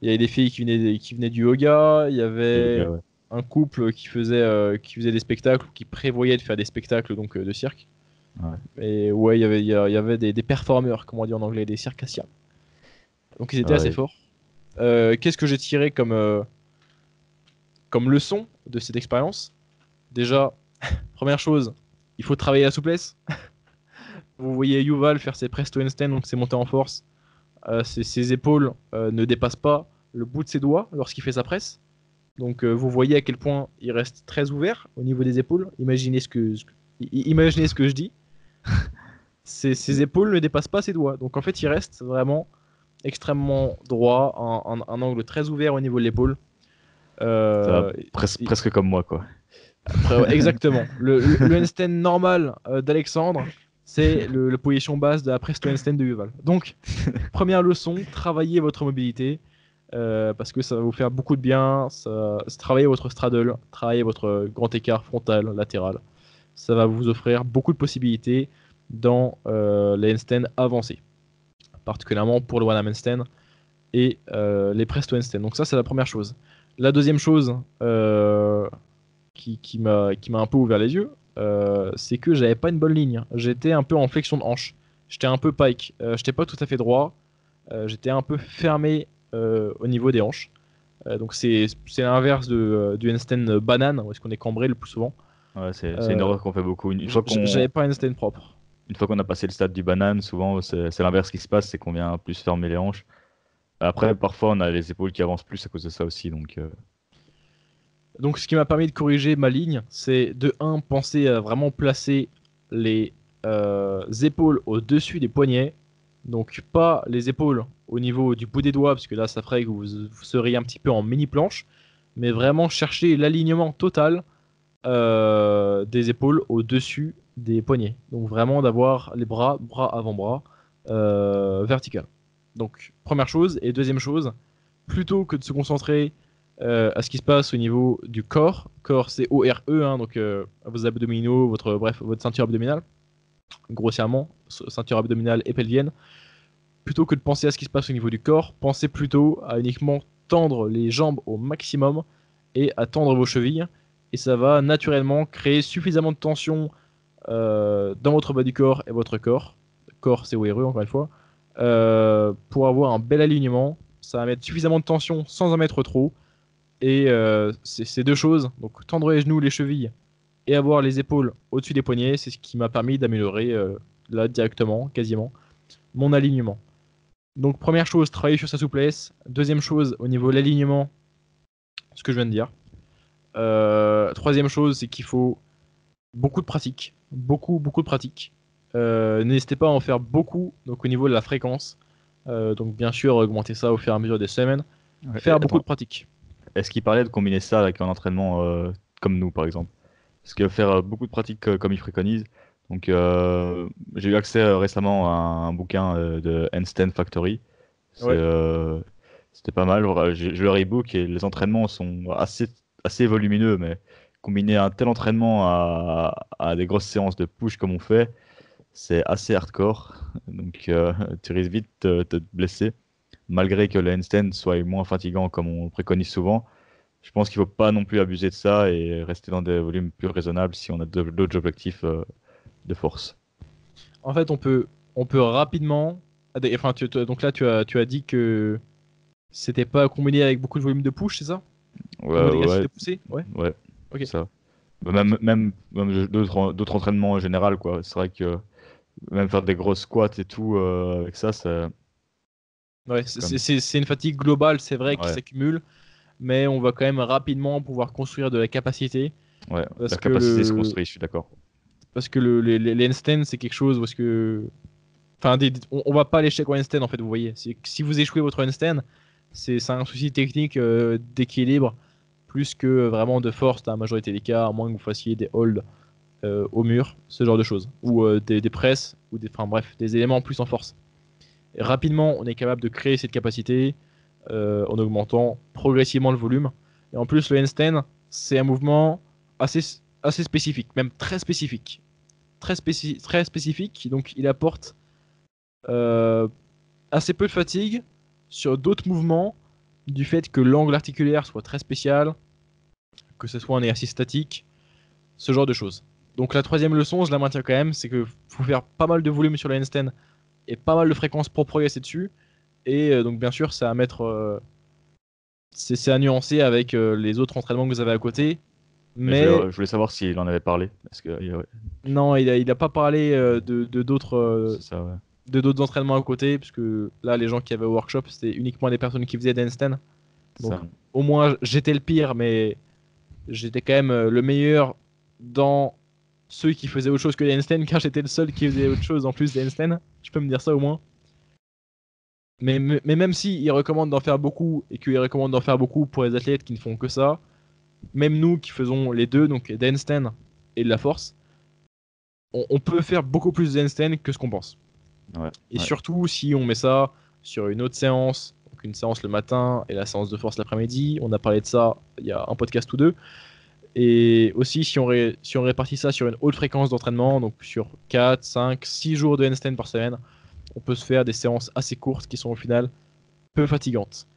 B: il y avait des filles qui venaient, qui venaient du yoga. Il y avait un couple qui faisait, qui faisait des spectacles, qui prévoyait de faire des spectacles donc, de cirque. Ouais. Et ouais, il y avait, y avait des, des performeurs, comme on dit en anglais, des circassiens. Donc ils étaient assez forts. Qu'est-ce que j'ai tiré comme comme leçon de cette expérience, déjà, première chose, il faut travailler la souplesse. Vous voyez Yuval faire ses presto handstand, donc c'est monté en force. Euh, ses, épaules euh, ne dépassent pas le bout de ses doigts lorsqu'il fait sa presse. Donc euh, vous voyez à quel point il reste très ouvert au niveau des épaules. Imaginez ce que, imaginez ce que je dis. ses, ses, épaules ne dépassent pas ses doigts. Donc en fait il reste vraiment extrêmement droit, un angle très ouvert au niveau de l'épaule.
A: Euh, presque comme moi, quoi.
B: exactement. Le, le, handstand normal euh, d'Alexandre, c'est le, la position basse de la presto handstand de Yuval. Donc, première leçon, travaillez votre mobilité. Euh, parce que ça va vous faire beaucoup de bien. Ça, travaillez votre straddle, travaillez votre grand écart frontal, latéral. Ça va vous offrir beaucoup de possibilités dans les handstands avancés, particulièrement pour le one arm handstand et les presto handstand. Donc ça, c'est la première chose. La deuxième chose euh, qui, qui m'a un peu ouvert les yeux, euh, c'est que j'avais pas une bonne ligne. J'étais un peu en flexion de hanche. J'étais un peu pike. Euh, j'étais pas tout à fait droit. J'étais un peu fermé au niveau des hanches. donc c'est l'inverse du handstand banane, où est-ce qu'on est cambré le plus souvent.
A: Ouais, c'est une erreur qu'on fait beaucoup. Une,
B: J'avais pas un handstand propre.
A: Une fois qu'on a passé le stade du banane, souvent c'est l'inverse qui se passe, c'est qu'on vient plus fermer les hanches. Après, parfois, on a les épaules qui avancent plus à cause de ça aussi. Donc, euh.
B: donc ce qui m'a permis de corriger ma ligne, c'est de 1, penser à vraiment placer les euh, épaules au-dessus des poignets. Donc, pas les épaules au niveau du bout des doigts, parce que là, ça ferait que vous, seriez un petit peu en mini-planche. Mais vraiment chercher l'alignement total euh, des épaules au-dessus des poignets. Donc, vraiment d'avoir les bras, bras avant-bras, vertical. Donc, première chose. Et deuxième chose, plutôt que de se concentrer euh, à ce qui se passe au niveau du corps, corps c'est O-R-E, hein, donc euh, vos abdominaux, votre, bref, votre ceinture abdominale, grossièrement, ceinture abdominale et pelvienne, plutôt que de penser à ce qui se passe au niveau du corps, pensez plutôt à uniquement tendre les jambes au maximum et à tendre vos chevilles. Et ça va naturellement créer suffisamment de tension euh, dans votre bas du corps et votre corps. Corps, c'est ORE, encore une fois. Euh, pour avoir un bel alignement. Ça va mettre suffisamment de tension sans en mettre trop. Et euh, c'est deux choses, donc tendre les genoux, les chevilles et avoir les épaules au-dessus des poignets, c'est ce qui m'a permis d'améliorer euh, là directement, quasiment, mon alignement. Donc première chose, travailler sur sa souplesse. Deuxième chose, au niveau de l'alignement, ce que je viens de dire. troisième chose, c'est qu'il faut beaucoup de pratique, beaucoup beaucoup de pratique. Euh, n'hésitez pas à en faire beaucoup donc au niveau de la fréquence. Euh, donc bien sûr augmenter ça au fur et à mesure des semaines. faire beaucoup de pratique.
A: Est-ce qu'il parlait de combiner ça avec un entraînement euh, comme nous par exemple? Parce que faire beaucoup de pratique comme il préconise. Donc j'ai eu accès récemment à un bouquin de Handstand Factory. C'était pas mal. J'ai le e-book et les entraînements sont assez, assez volumineux, mais combiner un tel entraînement à, à des grosses séances de push comme on fait, c'est assez hardcore. Donc euh, tu risques vite de te blesser. Malgré que le handstand soit moins fatigant comme on préconise souvent. Je pense qu'il ne faut pas non plus abuser de ça et rester dans des volumes plus raisonnables si on a d'autres objectifs euh, de force.
B: En fait, on peut, on peut rapidement. Enfin, donc là, tu as, tu as dit que c'était pas combiné avec beaucoup de volume de push, c'est ça?
A: Ouais, ouais. ouais. ouais. Ok. Ça. Même, même, même d'autres entraînements en général, quoi. C'est vrai que même faire des grosses squats et tout, euh, avec ça, ça.
B: Ouais, c'est une fatigue globale, c'est vrai, qui s'accumule, mais on va quand même rapidement pouvoir construire de la capacité.
A: Ouais, la capacité se construit, je suis d'accord.
B: Parce que le, handstands, c'est quelque chose parce que. Enfin, on, va pas aller chez handstand en fait, vous voyez. Si vous échouez votre handstand, c'est c'est un souci technique euh, d'équilibre plus que vraiment de force dans la majorité des cas, à moins que vous fassiez des holds euh, au mur, ce genre de choses, ou euh, des, des presses, ou des, enfin bref, des éléments plus en force. Et rapidement, on est capable de créer cette capacité euh, en augmentant progressivement le volume. Et en plus, le handstand, c'est un mouvement assez, assez spécifique, même très spécifique. Très, spéci- très spécifique, donc il apporte euh, assez peu de fatigue sur d'autres mouvements du fait que l'angle articulaire soit très spécial, que ce soit un exercice statique, ce genre de choses. Donc la troisième leçon, je la maintiens quand même, c'est que faut faire pas mal de volume sur le handstand et pas mal de fréquences pour progresser dessus. Et euh, donc bien sûr, c'est à mettre, euh, c'est à nuancer avec euh, les autres entraînements que vous avez à côté. Mais
A: Je, je voulais savoir s'il en avait parlé. Parce que, ouais,
B: non, il a, il a pas parlé euh, de d'autres euh,
A: ouais.
B: de d'autres entraînements à côté, puisque là, les gens qui avaient au workshop, c'était uniquement les personnes qui faisaient des.
A: C'est
B: Donc,
A: ça.
B: Au moins, j'étais le pire, mais j'étais quand même euh, le meilleur dans ceux qui faisaient autre chose que handstands, car j'étais le seul qui faisait autre chose en plus des handstands. Je peux me dire ça au moins. Mais, mais, même si il recommande d'en faire beaucoup et qu'il recommande d'en faire beaucoup pour les athlètes qui ne font que ça, même nous qui faisons les deux, donc des handstands et de la force, on, on peut faire beaucoup plus de handstands que ce qu'on pense.
A: Ouais,
B: Et
A: ouais.
B: surtout si on met ça sur une autre séance, donc une séance le matin et la séance de force l'après-midi, on a parlé de ça il y a un podcast ou deux. Et aussi si on, ré- si on répartit ça sur une haute fréquence d'entraînement, donc sur 4, 5, 6 jours de handstand par semaine, on peut se faire des séances assez courtes qui sont au final peu fatigantes.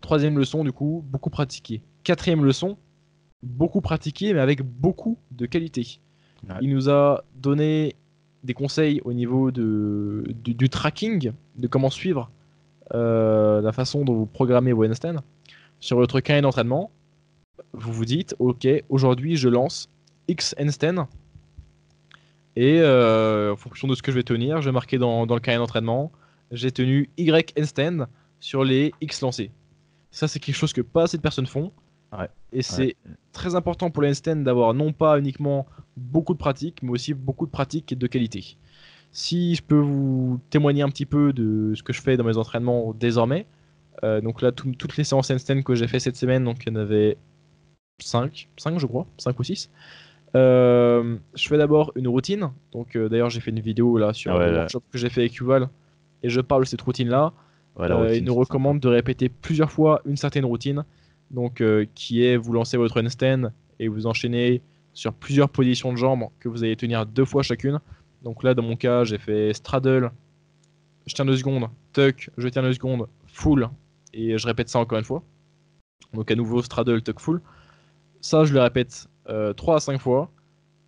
B: Troisième leçon, du coup, beaucoup pratiquer. Quatrième leçon, beaucoup pratiquer mais avec beaucoup de qualité.
A: Ouais.
B: Il nous a donné des conseils au niveau de, du, du tracking, de comment suivre euh, la façon dont vous programmez vos handstands. Sur votre carnet d'entraînement, vous vous dites, ok, aujourd'hui je lance X handstand et euh, en fonction de ce que je vais tenir, je vais marquer dans, dans le carnet d'entraînement, j'ai tenu Y handstand sur les X lancés. Ça, c'est quelque chose que pas assez de personnes font.
A: Ouais.
B: Et c'est très important pour les handstands d'avoir non pas uniquement beaucoup de pratique, mais aussi beaucoup de pratique et de qualité. Si je peux vous témoigner un petit peu de ce que je fais dans mes entraînements désormais, euh, donc là, tout- toutes les séances handstand que j'ai fait cette semaine, donc il y en avait 5, 5 je crois, 5 ou 6. Euh, je fais d'abord une routine, donc euh, d'ailleurs j'ai fait une vidéo là sur
A: ouais,
B: le
A: là.
B: workshop que j'ai fait avec Yuval, et je parle de cette routine là.
A: Ouais, la
B: Euh, il nous recommande de répéter plusieurs fois une certaine routine, donc qui est vous lancez votre handstand et vous enchaînez sur plusieurs positions de jambes que vous allez tenir deux fois chacune. Donc là, dans mon cas, j'ai fait straddle, je tiens deux secondes, tuck, je tiens deux secondes, full, et je répète ça encore une fois. Donc à nouveau straddle, tuck, full. Ça, je le répète 3 à 5 fois.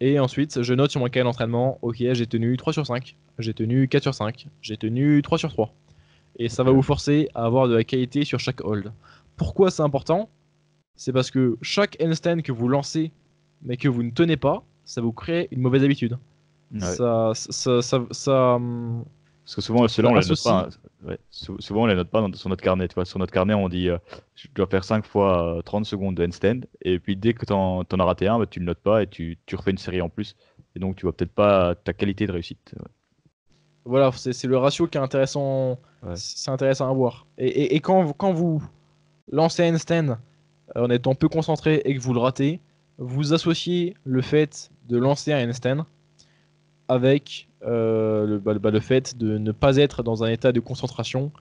B: Et ensuite, je note sur mon cahier d'entraînement, ok, j'ai tenu 3 sur 5, j'ai tenu 4 sur 5, j'ai tenu 3 sur 3. Et ça va vous forcer à avoir de la qualité sur chaque hold. Pourquoi c'est important? C'est parce que chaque handstand que vous lancez, mais que vous ne tenez pas, ça vous crée une mauvaise habitude.
A: Ouais.
B: Ça, ça, ça, ça, hum,
A: Parce que souvent, ceux-là, on les note pas. Ouais, Souvent, on les note pas dans- sur notre carnet. Sur notre carnet, on dit euh, je dois faire 5 fois euh, 30 secondes de handstand. Et puis, dès que tu en, as raté un, bah, tu le notes pas et tu, tu refais une série en plus. Et donc, tu vois peut-être pas ta qualité de réussite. Ouais.
B: Voilà, c'est le ratio qui est intéressant,
A: Ouais.
B: c'est intéressant à voir. Et, et- et quand, vous- quand vous lancez un handstand euh, en étant peu concentré et que vous le ratez, vous associez le fait de lancer un handstand avec euh, le, bah, bah, le fait de ne pas être dans un état de concentration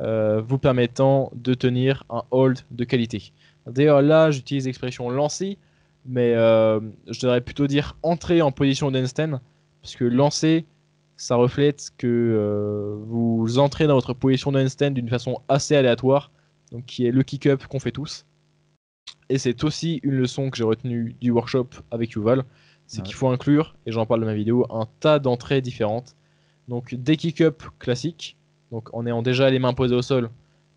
B: euh, vous permettant de tenir un hold de qualité. D'ailleurs là j'utilise l'expression lancer, mais euh, je devrais plutôt dire entrer en position d'handstand, parce que lancer ça reflète que vous entrez dans votre position de handstand d'une façon assez aléatoire, donc qui est le kick-up qu'on fait tous. Et c'est aussi une leçon que j'ai retenue du workshop avec Yuval, c'est
A: Ouais.
B: qu'il faut inclure, et j'en parle dans ma vidéo, un tas d'entrées différentes. Donc des kick-up classiques, donc en ayant déjà les mains posées au sol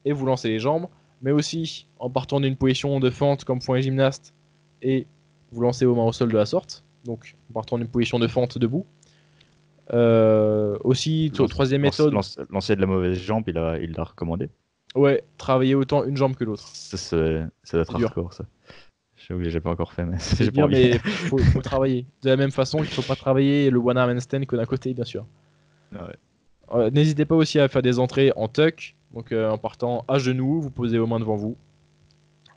B: et vous lancez les jambes, mais aussi en partant d'une position de fente comme font les gymnastes et vous lancez vos mains au sol de la sorte, donc en partant d'une position de fente debout. Euh, aussi,
A: Lance-
B: troisième méthode,
A: lance- Lancer de la mauvaise jambe, il l'a il recommandé.
B: ouais, travailler autant une jambe que l'autre.
A: Ça, ça doit être hardcore, ça. J'avoue que j'ai pas encore fait, mais
B: C'est
A: j'ai
B: bien, mais faut, faut travailler. De la même façon qu'il faut pas travailler le one arm handstand que d'un côté, bien sûr.
A: Ouais.
B: Euh, N'hésitez pas aussi à faire des entrées en tuck Donc euh, en partant à genoux, vous posez vos mains devant vous,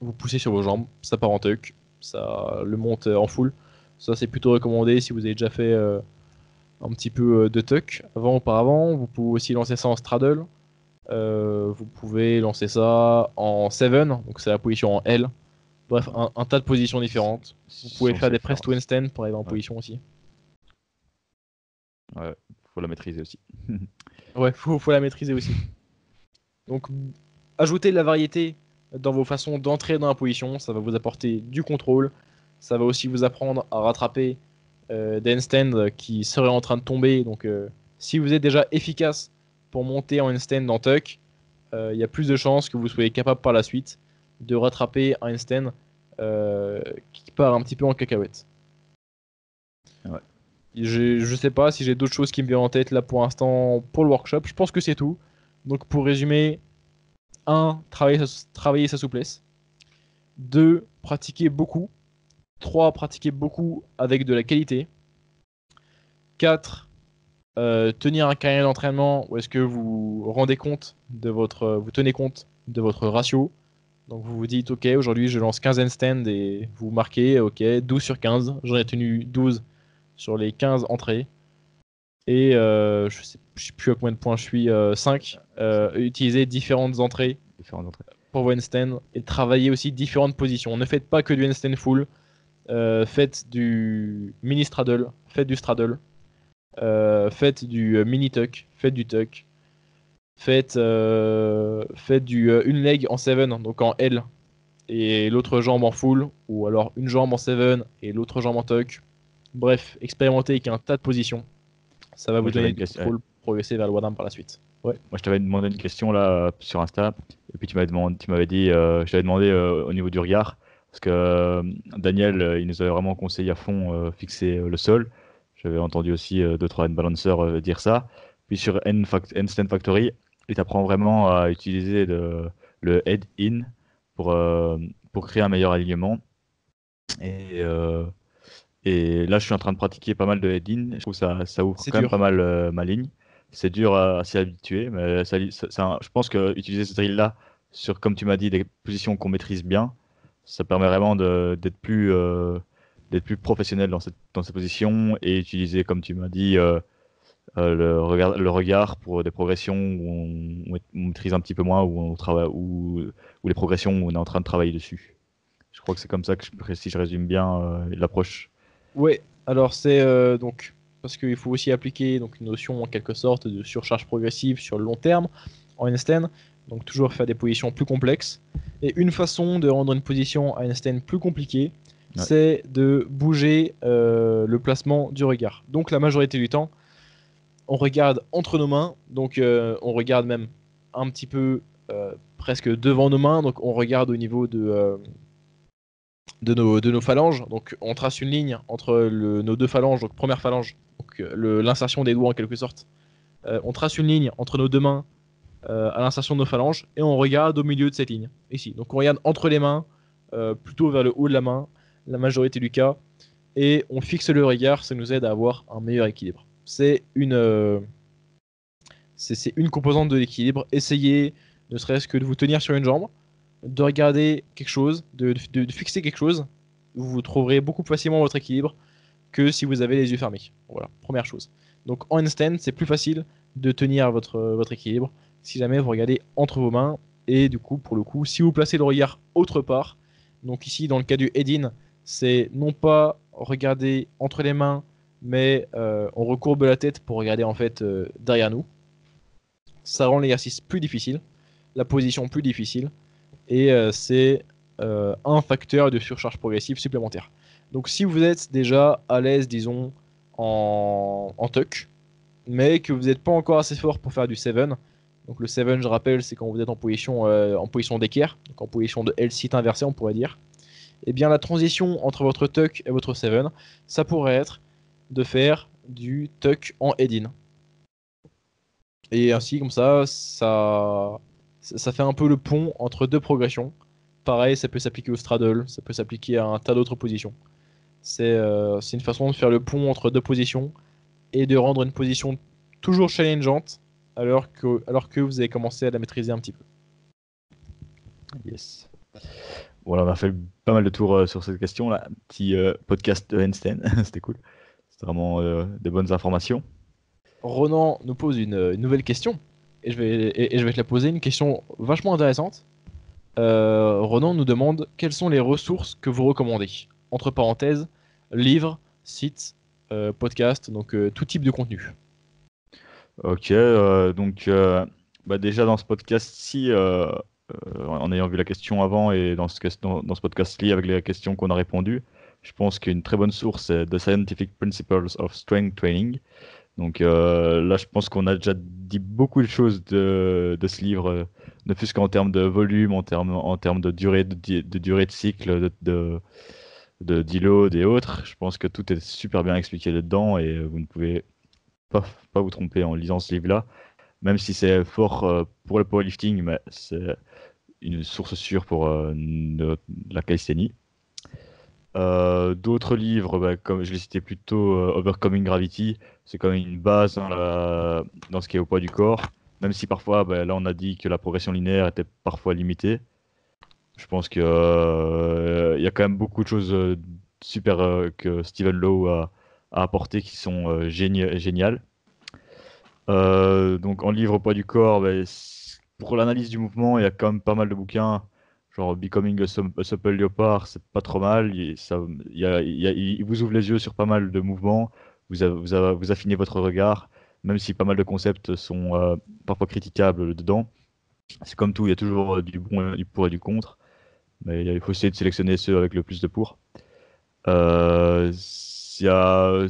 B: vous poussez sur vos jambes, ça part en tuck, ça le monte euh, en full. Ça c'est plutôt recommandé si vous avez déjà fait euh, un petit peu de tuck avant auparavant. Vous pouvez aussi lancer ça en straddle. vous pouvez lancer ça en 7, donc c'est la position en L. Bref, un, tas de positions différentes. Vous pouvez faire des press to handstand pour arriver en position aussi.
A: Ouais, faut la maîtriser aussi.
B: ouais, faut, faut la maîtriser aussi. Donc, ajouter de la variété dans vos façons d'entrer dans la position, ça va vous apporter du contrôle. Ça va aussi vous apprendre à rattraper euh, des handstands qui seraient en train de tomber. Donc, euh, si vous êtes déjà efficace pour monter en handstand en tuck, euh, il y a plus de chances que vous soyez capable par la suite de rattraper handstand euh, qui part un petit peu en cacahuète.
A: Ouais.
B: Je sais pas si j'ai d'autres choses qui me viennent en tête là pour l'instant pour le workshop. Je pense que c'est tout. Donc pour résumer, 1. Travailler sa, travailler sa souplesse. 2. Pratiquer beaucoup. 3. Pratiquer beaucoup avec de la qualité. 4. Euh, tenir un carnet d'entraînement où est-ce que vous rendez compte de votre, vous tenez compte de votre ratio. Donc vous vous dites, ok, aujourd'hui je lance 15 handstands et vous marquez, ok, 12 sur 15. J'en ai tenu 12 sur les 15 entrées. Et euh, je, sais, sais plus à combien de points je suis, 5. Euh, euh, utiliser différentes entrées,
A: différentes entrées
B: pour vos handstands et travailler aussi différentes positions. Ne faites pas que du handstand full. faites du mini straddle, faites du straddle, faites du mini tuck, faites du tuck, faites, faites du une leg en 7, donc en L, et l'autre jambe en full, ou alors une jambe en 7 et l'autre jambe en tuck. Bref, expérimentez avec un tas de positions. Ça va vous donner du contrôle pour progresser vers le Wadam par la suite.
A: Ouais. Moi, je t'avais demandé une question là sur Insta, et puis tu m'avais demandé, tu m'avais dit, euh, je t'avais demandé euh, au niveau du regard, parce que euh, Daniel, il nous avait vraiment conseillé à fond fixer le sol. J'avais entendu aussi d'autres hand balancers dire ça. Puis sur Handstand Factory, il t'apprend vraiment à utiliser le head in pour, pour créer un meilleur alignement. Et et là, je suis en train de pratiquer pas mal de head-in. Je trouve que ça, ça ouvre quand même pas mal euh, ma ligne. C'est dur à, s'y habituer, mais ça, je pense que utiliser ce drill-là sur, comme tu m'as dit, des positions qu'on maîtrise bien, ça permet vraiment d'être plus, euh, plus professionnel dans cette, dans cette position et utiliser, comme tu m'as dit, euh, le, regard, le regard pour des progressions où on, maîtrise un petit peu moins, où, on travaille, où, où les progressions où on est en train de travailler dessus. Je crois que c'est comme ça que, je, si je résume bien l'approche
B: Ouais, alors c'est euh, donc parce qu'il faut aussi appliquer donc une notion en quelque sorte de surcharge progressive sur le long terme en handstand, donc toujours faire des positions plus complexes. Et une façon de rendre une position à handstand plus compliquée, c'est de bouger euh, le placement du regard. Donc la majorité du temps, on regarde entre nos mains, donc euh, on regarde même un petit peu presque devant nos mains, donc on regarde au niveau de de nos, phalanges. Donc on trace une ligne entre nos deux phalanges, donc première phalange, euh, l'insertion des doigts en quelque sorte. Euh, on trace une ligne entre nos deux mains euh, à l'insertion de nos phalanges et on regarde au milieu de cette ligne, ici. Donc on regarde entre les mains, plutôt vers le haut de la main, la majorité du cas, et on fixe le regard, ça nous aide à avoir un meilleur équilibre. C'est une, c'est une composante de l'équilibre. Essayez, ne serait-ce que de vous tenir sur une jambe, de regarder quelque chose, de, fixer quelque chose, vous trouverez beaucoup plus facilement votre équilibre que si vous avez les yeux fermés. Voilà, première chose. Donc en handstand, c'est plus facile de tenir votre, votre équilibre si jamais vous regardez entre vos mains. Et du coup, pour le coup, si vous placez le regard autre part, donc ici dans le cas du head-in, c'est non pas regarder entre les mains, mais euh, on recourbe la tête pour regarder en fait euh, derrière nous. Ça rend l'exercice plus difficile, la position plus difficile et euh, c'est un facteur de surcharge progressive supplémentaire. Donc si vous êtes déjà à l'aise, disons, en, tuck, mais que vous n'êtes pas encore assez fort pour faire du 7, donc le 7, je rappelle, c'est quand vous êtes en position, en position d'équerre, donc en position de L-sit inversé, on pourrait dire. Et eh bien la transition entre votre tuck et votre 7, ça pourrait être de faire du tuck en head-in. Et ainsi, comme ça, ça ça fait un peu le pont entre deux progressions. Pareil, ça peut s'appliquer au straddle, ça peut s'appliquer à un tas d'autres positions. Euh, c'est une façon de faire le pont entre deux positions et de rendre une position toujours challengeante alors que, alors que vous avez commencé à la maîtriser un petit peu
A: Yes. Voilà, on a fait pas mal de tours euh, sur cette question là. Petit euh, podcast de Einstein, c'était cool. C'était vraiment euh, des bonnes informations.
B: Ronan nous pose une, une nouvelle question et je, vais, et, et je vais te la poser, une question vachement intéressante. Euh, Ronan nous demande quelles sont les ressources que vous recommandez? Entre parenthèses, livres, sites, euh, podcasts, donc euh, tout type de contenu.
A: Ok, donc bah déjà dans ce podcast-ci, en ayant vu la question avant et dans ce, dans, dans ce podcast-ci avec les questions qu'on a répondues, je pense qu'une très bonne source c'est The Scientific Principles of Strength Training. Donc euh, là, je pense qu'on a déjà dit beaucoup de choses de, ce livre, euh, ne plus qu'en termes de volume, en termes, en termes de durée de, durée de cycle, de, de, de et autres. Je pense que tout est super bien expliqué là-dedans et euh, vous ne pouvez pas, pas vous tromper en lisant ce livre-là, même si c'est fort euh, pour le powerlifting, mais c'est une source sûre pour euh, la calisthénie. Euh, D'autres livres, bah, comme je l'ai cité plus tôt, euh, Overcoming Gravity, c'est quand même une base dans, dans ce qui est au poids du corps, même si parfois, bah, là on a dit que la progression linéaire était parfois limitée. Je pense que euh, y a quand même beaucoup de choses euh, super que Stephen Lowe a, a apporté qui sont géni- géniales. Donc en livre au poids du corps, bah, pour l'analyse du mouvement, il y a quand même pas mal de bouquins. Genre Becoming a, a Supple Leopard, c'est pas trop mal. Il, ça, il, a- a- il vous ouvre les yeux sur pas mal de mouvements. Vous, avez- vous, vous affinez votre regard, même si pas mal de concepts sont euh, parfois critiquables dedans. C'est comme tout, il y a toujours euh, du bon, du pour et du contre. Mais il faut essayer de sélectionner ceux avec le plus de pour. Euh, il y a,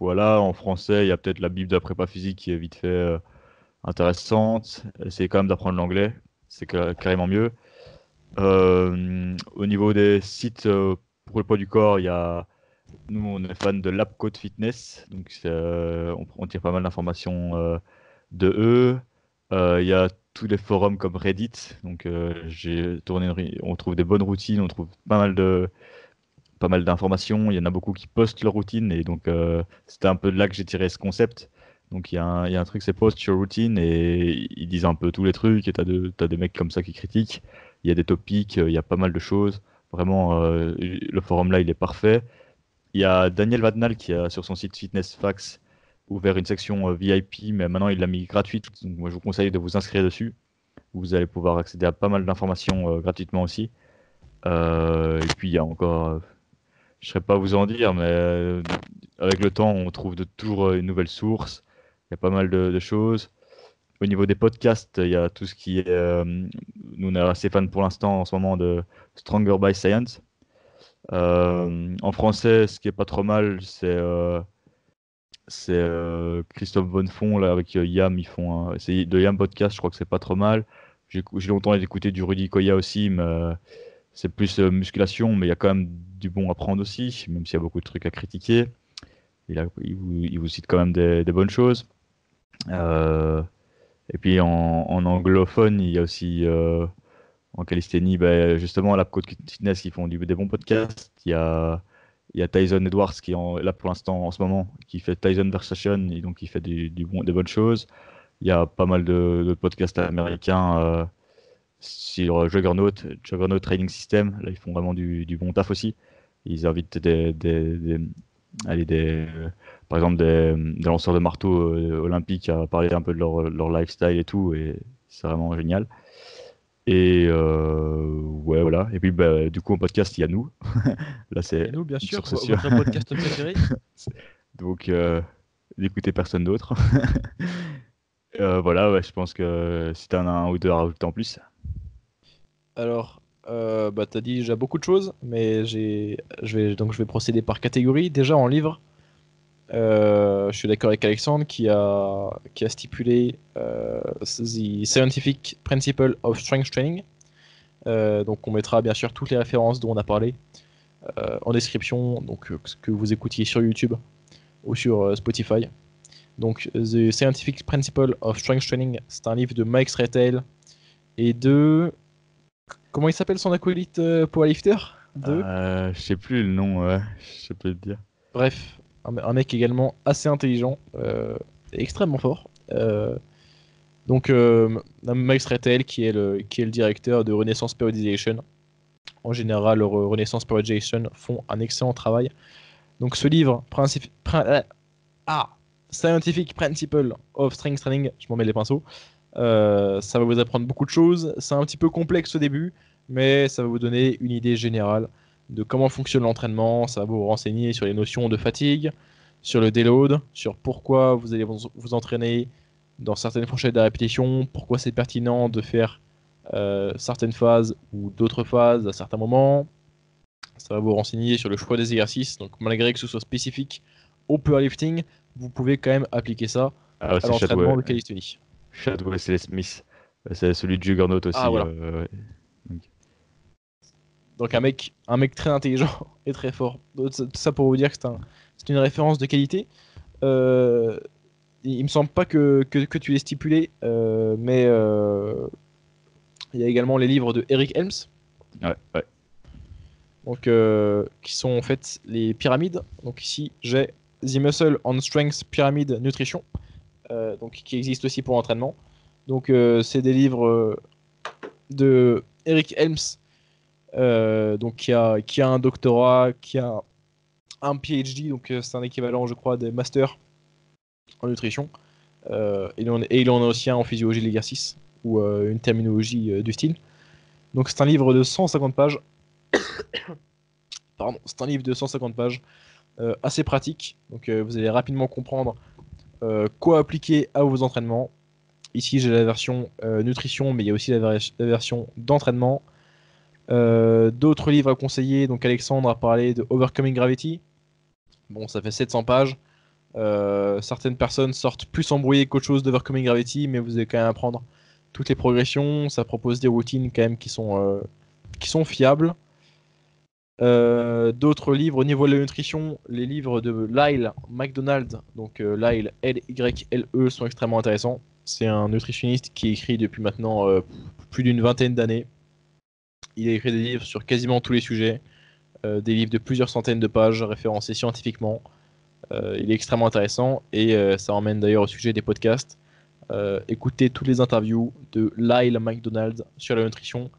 A: voilà, en français, il y a peut-être la Bible de la prépa physique qui est vite fait intéressante. Essayez quand même d'apprendre l'anglais, c'est ca- carrément mieux. Euh, au niveau des sites euh, pour le poids du corps, il y a, nous, on est fan de l'AppCode Fitness, donc euh, on, tire pas mal d'informations de eux. Il y a tous les forums comme Reddit, donc tourné, on trouve des bonnes routines, on trouve pas mal de pas mal d'informations. Il y en a beaucoup qui postent leur routine et donc c'était un peu de là que j'ai tiré ce concept. Donc il y a un, truc, c'est post your routine et ils disent un peu tous les trucs et t'as de, des mecs comme ça qui critiquent. Il y a des topics, euh, il y a pas mal de choses. Vraiment, euh, le forum là, il est parfait. Il y a Daniel Vadnal qui a sur son site Fitness Facts ouvert une section euh, VIP, mais maintenant il l'a mis gratuite. Donc moi je vous conseille de vous inscrire dessus. Vous allez pouvoir accéder à pas mal d'informations euh, gratuitement aussi. Euh, et puis il y a encore, euh, je ne saurais pas vous en dire, mais euh, avec le temps on trouve toujours euh, une nouvelle source. Il y a pas mal de choses. Au niveau des podcasts, il y a tout ce qui est. euh, nous, on est assez fan pour l'instant en ce moment de Stronger by Science. Euh, en français, ce qui est pas trop mal, c'est euh, c'est Christophe Bonnefond là avec Yam. Ils font un- de Yam podcast. Je crois que c'est pas trop mal. J'ai longtemps écouté du Rudy Koya aussi, mais c'est plus musculation, mais il y a quand même du bon à prendre aussi, même s'il y a beaucoup de trucs à critiquer. Il vous cite quand même des, des bonnes choses. Euh, et puis en, anglophone, il y a aussi euh, en calisthénie, ben, justement, la Code Fitness qui font des bons podcasts. Il y a, il Tyson Edwards qui est là pour l'instant en ce moment, qui fait Tyson Versation et donc qui fait des bonnes choses. Il y a pas mal de, podcasts américains euh, sur Juggernaut, Juggernaut Training System. Là, ils font vraiment du, bon taf aussi. Ils invitent des- allez, des, par exemple des, des lanceurs de marteau euh, olympiques à parler un peu de leur, leur lifestyle et tout, et c'est vraiment génial. Et euh, ouais, voilà. Et puis, bah, du coup, en podcast, il y a nous. Là, c'est
B: nous, bien sûr, votre podcast préféré.
A: donc euh, d'écouter personne d'autre. Euh, voilà, ouais, je pense que si t'en as un ou deux à rajouter en plus.
B: Alors, euh, bah, t'as dit déjà beaucoup de choses, mais je vais, donc je vais procéder par catégorie. Déjà en livre, euh, je suis d'accord avec Alexandre qui a, qui a stipulé euh, The Scientific Principle of Strength Training. Donc on mettra bien sûr toutes les références dont on a parlé en description, donc euh, que vous écoutiez sur YouTube ou sur Spotify. Donc The Scientific Principle of Strength Training, c'est un livre de Mike Stretail et de Comment il s'appelle son acolyte euh, powerlifter de...
A: Euh, je sais plus le nom, ouais, je peux te dire.
B: Bref, un, un mec également assez intelligent euh, extrêmement fort. Euh, Donc, Max Rettel, qui est, le, qui est le directeur de Renaissance Periodization. En général, Renaissance Periodization font un excellent travail. Donc, ce livre, principe, ah, Scientific Principle of Strength Training, je m'en mets les pinceaux, euh, ça va vous apprendre beaucoup de choses. C'est un petit peu complexe au début, mais ça va vous donner une idée générale de comment fonctionne l'entraînement. Ça va vous renseigner sur les notions de fatigue, sur le déload, sur pourquoi vous allez vous entraîner dans certaines fourchettes de répétition, pourquoi c'est pertinent de faire euh, certaines phases ou d'autres phases à certains moments. Ça va vous renseigner sur le choix des exercices. Donc malgré que ce soit spécifique au powerlifting, vous pouvez quand même appliquer ça ah à l'entraînement de calisthénie.
A: Chad Wesley Smith, c'est celui de Juggernaut aussi. Ah, euh,
B: donc. un mec, un mec très intelligent et très fort. Tout ça pour vous dire que c'est une référence de qualité. Euh, il me semble pas que, que, tu l'aies stipulé, euh, mais euh, il y a également les livres de Eric Helms.
A: Ouais, ouais.
B: Donc, euh, qui sont en fait les pyramides. Donc ici, j'ai The Muscle on Strength Pyramid Nutrition, donc qui existe aussi pour l'entraînement. Donc, c'est des livres de Eric Helms, donc qui a, qui a un doctorat, qui a un PhD, donc c'est un équivalent, je crois, des masters en nutrition. Euh, et, il en a aussi un en physiologie de l'exercice, ou euh, une terminologie euh, du style. Donc c'est un livre de 150 pages. Pardon, c'est un livre de 150 pages, assez pratique. Donc vous allez rapidement comprendre quoi appliquer à vos entraînements. Ici j'ai la version nutrition, mais il y a aussi la, version d'entraînement. D'autres livres à conseiller, donc Alexandre a parlé de Overcoming Gravity. Bon, ça fait 700 pages. Euh, certaines personnes sortent plus embrouillées qu'autre chose d'Overcoming Gravity, mais vous allez quand même apprendre toutes les progressions. Ça propose des routines quand même qui sont, euh, qui sont fiables. Euh, d'autres livres au niveau de la nutrition, les livres de Lyle McDonald, donc Lyle L-Y-L-E, sont extrêmement intéressants. C'est un nutritionniste qui écrit depuis maintenant plus d'une vingtaine d'années. Il a écrit des livres sur quasiment tous les sujets, des livres de plusieurs centaines de pages référencés scientifiquement. Euh, il est extrêmement intéressant et euh, ça emmène d'ailleurs au sujet des podcasts. Euh, écoutez toutes les interviews de Lyle McDonald sur la nutrition.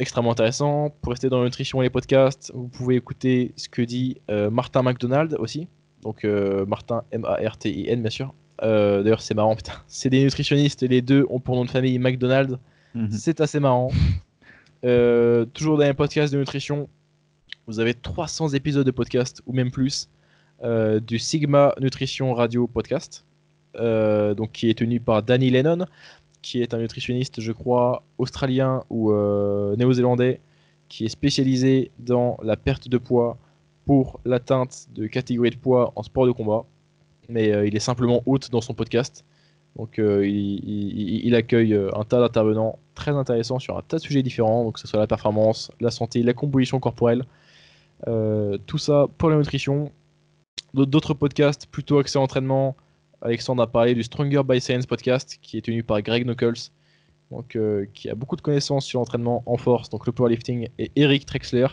B: Extrêmement intéressant. Pour rester dans la nutrition et les podcasts, vous pouvez écouter ce que dit Martin McDonald aussi. Donc Martin M-A-R-T-I-N bien sûr. D'ailleurs c'est marrant, putain. C'est des nutritionnistes, les deux ont pour nom de famille McDonald. Mhm. C'est assez marrant. toujours dans les podcasts de nutrition, vous avez 300 épisodes de podcast ou même plus. Euh, du Sigma Nutrition Radio Podcast, euh, donc qui est tenu par Danny Lennon, qui est un nutritionniste, je crois, australien ou euh, néo-zélandais, qui est spécialisé dans la perte de poids pour l'atteinte de catégories de poids en sport de combat. Mais il est simplement hôte dans son podcast. Donc il, il, accueille un tas d'intervenants très intéressants sur un tas de sujets différents, donc que ce soit la performance, la santé, la composition corporelle, tout ça pour la nutrition d'autres podcasts plutôt axés entraînement. Alexandre a parlé du Stronger by Science podcast qui est tenu par Greg Knuckles, euh, qui a beaucoup de connaissances sur l'entraînement en force, donc le powerlifting, et Eric Trexler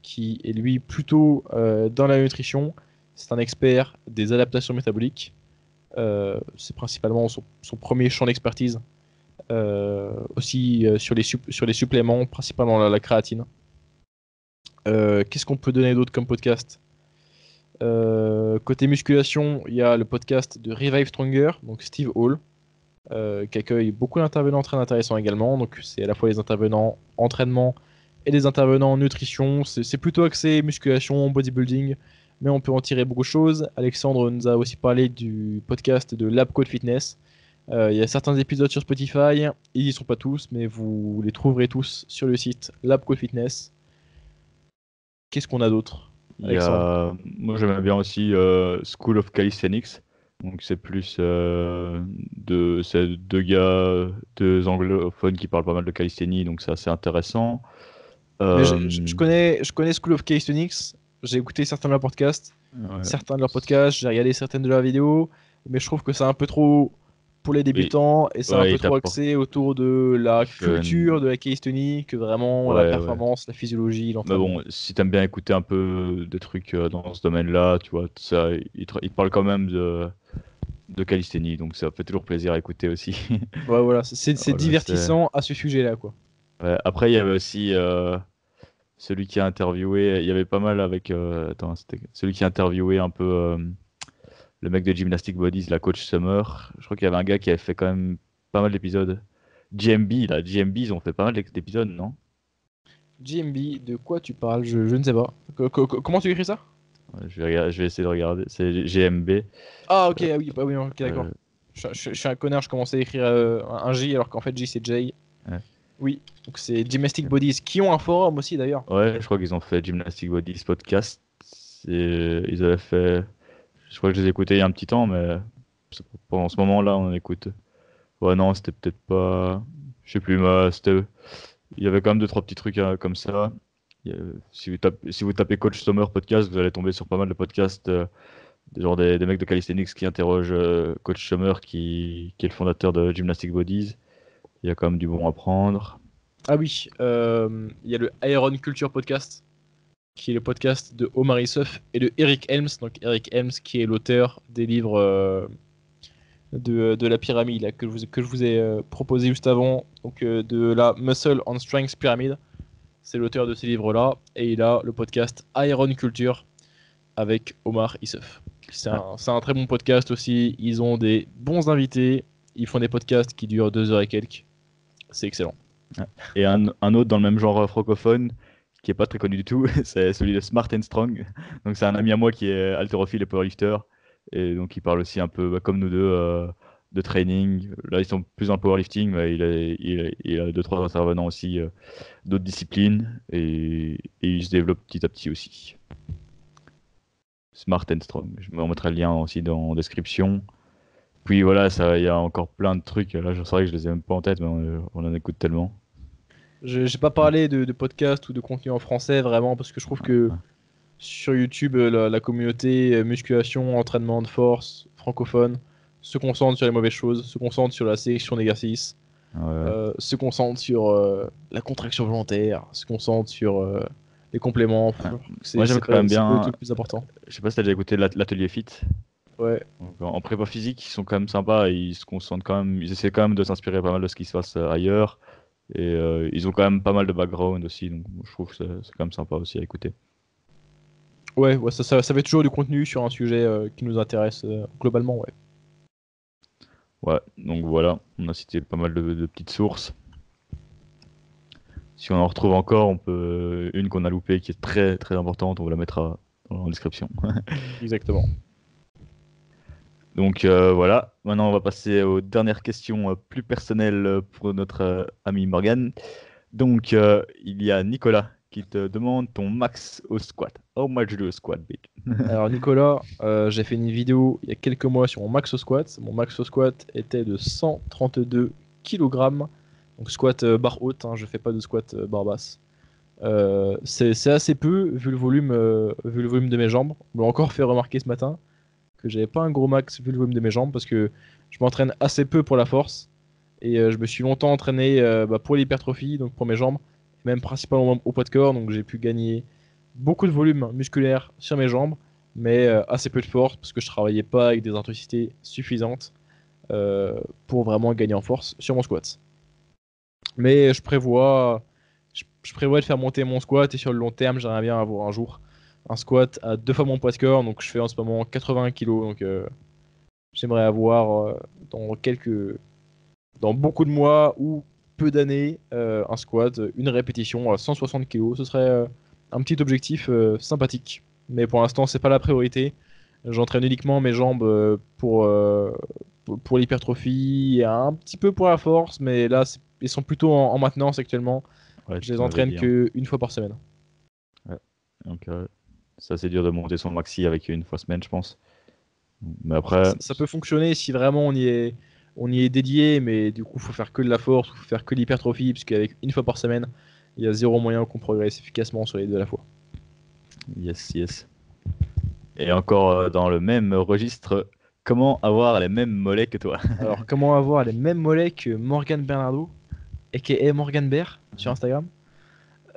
B: qui est lui plutôt euh, dans la nutrition. C'est un expert des adaptations métaboliques. Euh, c'est principalement son, premier champ d'expertise. aussi sur, les sur les suppléments, principalement la créatine. Qu'est-ce qu'on peut donner d'autre comme podcast? Euh, côté musculation, il y a le podcast de Revive Stronger, donc Steve Hall, euh, qui accueille beaucoup d'intervenants très intéressants également. Donc c'est à la fois les intervenants entraînement et les intervenants en nutrition. C'est plutôt axé musculation, bodybuilding, mais on peut en tirer beaucoup de choses. Alexandre nous a aussi parlé du podcast de Lab Code Fitness. Euh, il y a certains épisodes sur Spotify, ils y sont pas tous, mais vous les trouverez tous sur le site Lab Code Fitness. Qu'est-ce qu'on a d'autre?
A: Moi, j'aimais bien aussi euh, School of Calisthenics. Donc, c'est plus euh, de c'est deux gars, deux anglophones qui parlent pas mal de calisthénie, donc c'est assez intéressant.
B: je, connais, je connais School of Calisthenics. J'ai écouté certains de leurs podcasts, certains de leurs podcasts, j'ai regardé certaines de leurs vidéos, mais je trouve que c'est un peu trop pour les débutants et c'est un peu trop axé autour de la culture de la calisthénie que vraiment la performance, la physiologie,
A: l'entraînement. Mais bon, si t'aimes bien écouter un peu des trucs euh, dans ce domaine-là, tu vois, ça, il, te, parle quand même de, de calisthénie, donc ça fait toujours plaisir à écouter aussi.
B: Ouais, voilà, c'est-
A: Voilà,
B: divertissant à ce sujet-là, quoi.
A: Ouais, après, il y avait aussi euh, celui qui a interviewé, il y avait pas mal avec, euh, attends, c'était celui qui a interviewé un peu euh, le mec de Gymnastic Bodies, la coach Summer. Je crois qu'il y avait un gars qui avait fait quand même pas mal d'épisodes. GMB, là, GMB, ils ont fait pas mal d'épisodes, non?
B: GMB, de quoi tu parles? Je, je ne sais pas. Co- co- co- comment tu écris ça?
A: Je vais, regarder- je vais essayer de regarder. C'est GMB.
B: Ah, ok, ah oui, bah oui, d'accord.
A: Euh,
B: Je, je- je suis un connard, je commençais à écrire euh, un J alors qu'en fait J c'est J.
A: Ouais.
B: Oui, donc c'est Gymnastic Bodies qui ont un forum aussi d'ailleurs.
A: Ouais, je crois qu'ils ont fait Gymnastic Bodies podcast. Et ils avaient fait. Je crois que je les ai écoutés il y a un petit temps, mais pendant ce moment-là, on en écoute. Ouais, non, c'était peut-être pas. Je sais plus, mais. Il y avait quand même deux, trois petits trucs euh, comme ça. Si vous tapez, Coach Summer podcast, vous allez tomber sur pas mal de podcasts. euh, genre des, mecs de calisthenics qui interrogent euh, Coach Summer, qui, qui est le fondateur de Gymnastic Bodies. Il y a quand même du bon à prendre.
B: Ah oui, euh, il y a le Iron Culture Podcast, qui est le podcast de Omar Issouf et de Eric Helms. Donc Eric Helms qui est l'auteur des livres euh, de, de la pyramide que, je vous, que je vous ai euh, proposé juste avant, donc euh, de la Muscle on Strength Pyramid. C'est l'auteur de ces livres-là. Et il a le podcast Iron Culture avec Omar Issouf. C'est un, un très bon podcast aussi. Ils ont des bons invités. Ils font des podcasts qui durent deux heures et quelques. C'est excellent.
A: Et un, un autre dans le même genre francophone, qui est pas très connu du tout, c'est celui de Smart and Strong. Donc c'est un ami à moi qui est haltérophile et powerlifter, et donc il parle aussi un peu bah, comme nous deux euh, de training. Là ils sont plus dans le powerlifting, mais il a, a, il a deux trois intervenants aussi euh, d'autres disciplines, et, et il se développe petit à petit aussi. Smart and Strong. Je me remettrai le lien aussi dans la description. Puis voilà, il y a encore plein de trucs. Là, je saurais que je les ai même pas en tête, mais on en écoute tellement.
B: Je n'ai pas parlé de, de podcast ou de contenu en français vraiment parce que je trouve que sur YouTube, euh, la, la communauté euh, musculation, entraînement de force francophone se concentre sur les mauvaises choses, se concentre sur la sélection d'exercices,
A: Ouais.
B: euh, se concentre sur euh, la contraction volontaire, se concentre sur euh, les compléments. C'est
A: Moi, j'aime quand même bien-
B: le plus important.
A: Je sais pas si t'as déjà écouté l'at- l'atelier fit.
B: Ouais.
A: Donc, en en prépa physique, ils sont quand même sympas. Ils se concentrent quand même. Ils essaient quand même de s'inspirer pas mal de ce qui se passe ailleurs. Et euh, ils ont quand même pas mal de background aussi. Donc je trouve que c'est quand même sympa aussi à écouter.
B: Ouais, ouais ça, ça, ça fait toujours du contenu sur un sujet euh, qui nous intéresse euh, globalement, ouais.
A: Ouais, donc voilà, on a cité pas mal de, de petites sources. Si on en retrouve encore, on peut une qu'on a loupée qui est très très importante, on vous la mettra en description.
B: Exactement.
A: Donc euh, voilà, maintenant on va passer aux dernières questions euh, plus personnelles euh, pour notre ami Morgan. Donc il y a Nicolas qui te demande ton max au squat. How much do you squat, bitch?
B: Alors Nicolas, j'ai fait une vidéo il y a quelques mois sur mon max au squat. Mon max au squat était de 132 kg. Donc squat barre haute, hein, je fais pas de squat barre basse. C'est assez peu vu le, volume, vu le volume de mes jambes. On encore fait remarquer ce matin que j'avais pas un gros max vu le volume de mes jambes parce que je m'entraîne assez peu pour la force. Et euh, je me suis longtemps entraîné euh, bah, pour l'hypertrophie, donc pour mes jambes, même principalement au poids de corps. Donc j'ai pu gagner beaucoup de volume musculaire sur mes jambes, mais euh, assez peu de force parce que je travaillais pas avec des intensités suffisantes pour vraiment gagner en force sur mon squat. Mais je prévois, je prévois de faire monter mon squat et sur le long terme, j'aimerais bien avoir un jour un squat à deux fois mon poids de corps. Donc je fais en ce moment 80 kg. Donc euh, j'aimerais avoir euh, dans quelques, dans beaucoup de mois ou peu d'années, euh, un squat, une répétition à 160 kg. Ce serait un petit objectif sympathique. Mais pour l'instant, c'est pas la priorité. J'entraîne uniquement mes jambes pour, pour, l'hypertrophie et un petit peu pour la force, mais là, ils sont plutôt en, en maintenance actuellement.
A: Ouais,
B: Je les entraîne
A: hein.
B: que une fois par semaine.
A: Donc euh, ça c'est dur de monter son maxi avec une fois semaine, je pense. Mais après,
B: Ça, ça peut fonctionner si vraiment on y est, on y est dédié, mais du coup, faut faire que de la force, faut faire que de l'hypertrophie, puisqu'avec une fois par semaine, il y a zéro moyen qu'on progresse efficacement sur les deux à la fois.
A: yes, yes. Et encore euh, dans le même registre, comment avoir les mêmes mollets que toi?
B: Alors, comment avoir les mêmes mollets que Morgan Bernardo, aka Morgan Bear, sur Instagram? Euh,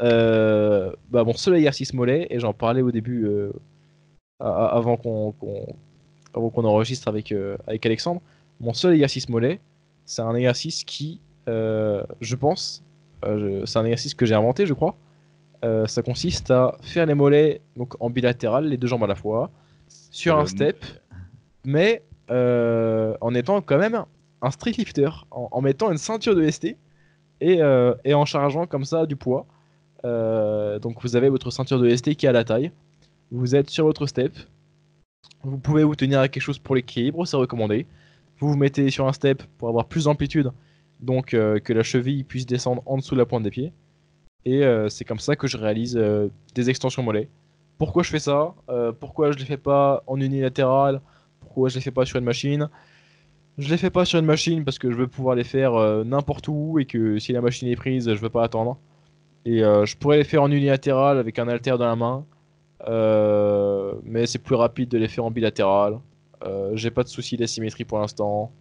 B: bah, Mon seul exercice mollet, et j'en parlais au début, euh, avant qu'on qu'on- avant qu'on enregistre avec, euh, avec Alexandre, mon seul exercice mollet, c'est un exercice qui, euh, je pense, euh, c'est un exercice que j'ai inventé, je crois. Euh, ça consiste à faire les mollets donc en bilatéral, les deux jambes à la fois, sur un step, mais euh, en étant quand même un street lifter, en, en mettant une ceinture de ST et, euh, et en chargeant comme ça du poids. Euh, donc vous avez votre ceinture de ST qui est à la taille. Vous êtes sur votre step. Vous pouvez vous tenir à quelque chose pour l'équilibre, c'est recommandé. Vous vous mettez sur un step pour avoir plus d'amplitude, donc euh, que la cheville puisse descendre en dessous de la pointe des pieds. Et euh, c'est comme ça que je réalise des extensions mollets. Pourquoi je fais ça? Pourquoi je les fais pas en unilatéral? Pourquoi je les fais pas sur une machine? Je les fais pas sur une machine parce que je veux pouvoir les faire n'importe où et que si la machine est prise, je veux pas attendre. Et euh, je pourrais les faire en unilatéral avec un haltère dans la main, euh, mais c'est plus rapide de les faire en bilatéral. Euh, J'ai pas de souci d'asymétrie pour l'instant.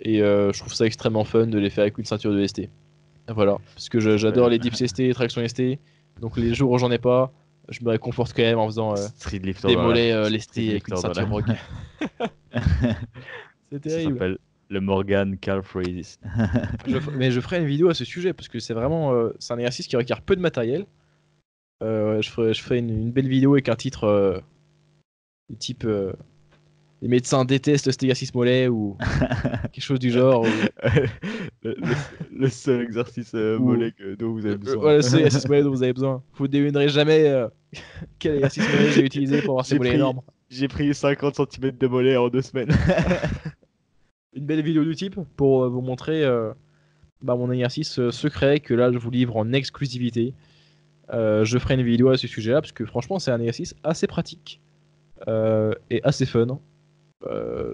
B: Et euh, je trouve ça extrêmement fun de les faire avec une ceinture de ST. Voilà, parce que j'adore les dips ST, les tractions ST. Donc les jours où j'en ai pas, je me réconforte quand même en faisant des mollets lestés avec une ceinture broc. C'est terrible.
A: Le Morgan Calf Raises.
B: Je f- mais je ferai une vidéo à ce sujet parce que c'est vraiment euh, c'est un exercice qui requiert peu de matériel. Euh, ouais, je ferai, je ferai une, une belle vidéo avec un titre euh, du type les médecins détestent cet exercice mollet ou quelque chose du genre. ou-
A: le, le- le seul exercice mollet que- dont vous avez besoin.
B: voilà, c'est l'exercice mollet dont vous avez besoin. Vous ne devinerez jamais quel exercice mollet j'ai utilisé pour avoir ces mollets énormes.
A: J'ai pris 50 cm de mollet en deux semaines.
B: Une belle vidéo du type pour euh, vous montrer euh, bah, mon exercice euh, secret que là je vous livre en exclusivité. Je ferai une vidéo à ce sujet-là parce que franchement c'est un exercice assez pratique et assez fun.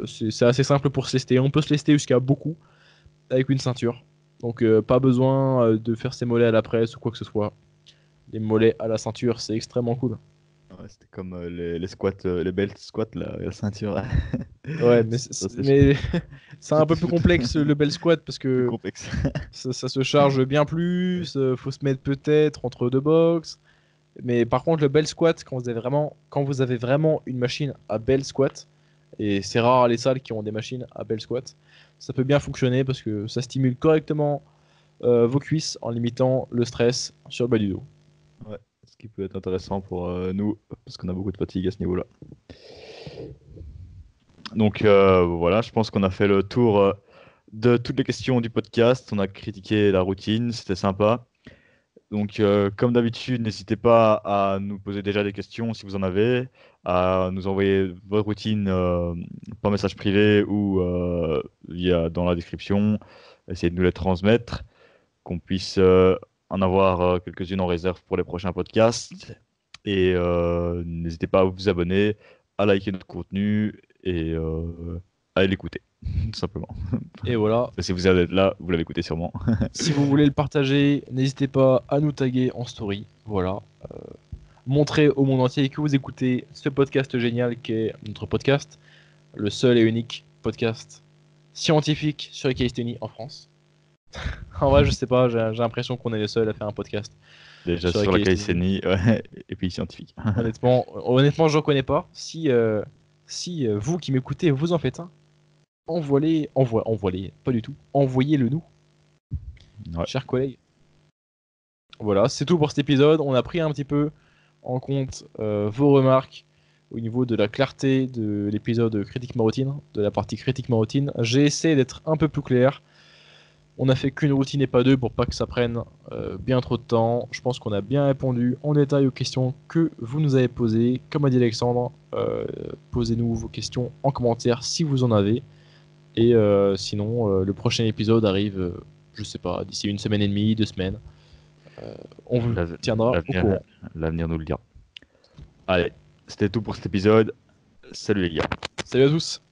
B: C'est assez simple pour se lester. On peut se lester jusqu'à beaucoup avec une ceinture. Donc pas besoin de faire ses mollets à la presse ou quoi que ce soit. Les mollets à la ceinture c'est extrêmement cool.
A: C'était comme les, les squats, les belt squats, là, la ceinture.
B: Ouais mais c'est un peu plus complexe le bel squat parce que
A: complexe.
B: ça, ça se charge bien plus, euh, faut se mettre peut-être entre deux box. Mais par contre, le bell squat, quand vous avez vraiment, quand vous avez vraiment une machine à bell squat, et c'est rare les salles qui ont des machines à bell squat, ça peut bien fonctionner parce que ça stimule correctement euh, vos cuisses en limitant le stress sur le bas du dos.
A: Ce qui peut être intéressant pour euh, nous, parce qu'on a beaucoup de fatigue à ce niveau-là. Donc euh, voilà, je pense qu'on a fait le tour euh, de toutes les questions du podcast. On a critiqué la routine, c'était sympa. Donc euh, comme d'habitude, n'hésitez pas à nous poser déjà des questions si vous en avez, à nous envoyer votre routine par message privé ou via dans la description. Essayez de nous les transmettre, qu'on puisse en avoir quelques-unes en réserve pour les prochains podcasts. Et n'hésitez pas à vous abonner, à liker notre contenu et euh, à l'écouter, tout simplement.
B: Et voilà.
A: Si vous êtes là, vous l'avez écouté sûrement.
B: si vous voulez le partager, n'hésitez pas à nous taguer en story. Voilà. Euh, montrez au monde entier que vous écoutez ce podcast génial qui est notre podcast, le seul et unique podcast scientifique sur les calisthénie en France. en vrai, je sais pas, j'ai l'impression qu'on est les seuls à faire un podcast.
A: Déjà
B: Sur
A: sur la
B: calisthénie.
A: calisthénie, ouais, et puis scientifique.
B: Honnêtement, honnêtement, je ne connais pas. Si, euh, si euh, vous qui m'écoutez, vous en faites un, envoyez, envoie, envoyez, pas du tout, envoyez-le nous.
A: Ouais.
B: chers collègues. Voilà, c'est tout pour cet épisode. On a pris un petit peu en compte euh, vos remarques au niveau de la clarté de l'épisode critique maroutine, de la partie critique maroutine. J'ai essayé d'être un peu plus clair. On a fait qu'une routine et pas deux pour pas que ça prenne euh, bien trop de temps. Je pense qu'on a bien répondu en détail aux questions que vous nous avez posées. Comme a dit Alexandre, euh, posez-nous vos questions en commentaire si vous en avez. Et euh, sinon, le prochain épisode arrive, je sais pas, d'ici une semaine et demie, deux semaines. On vous tiendra au courant.
A: l'avenir nous le dira. Allez, c'était tout pour cet épisode. Salut les gars.
B: Salut à tous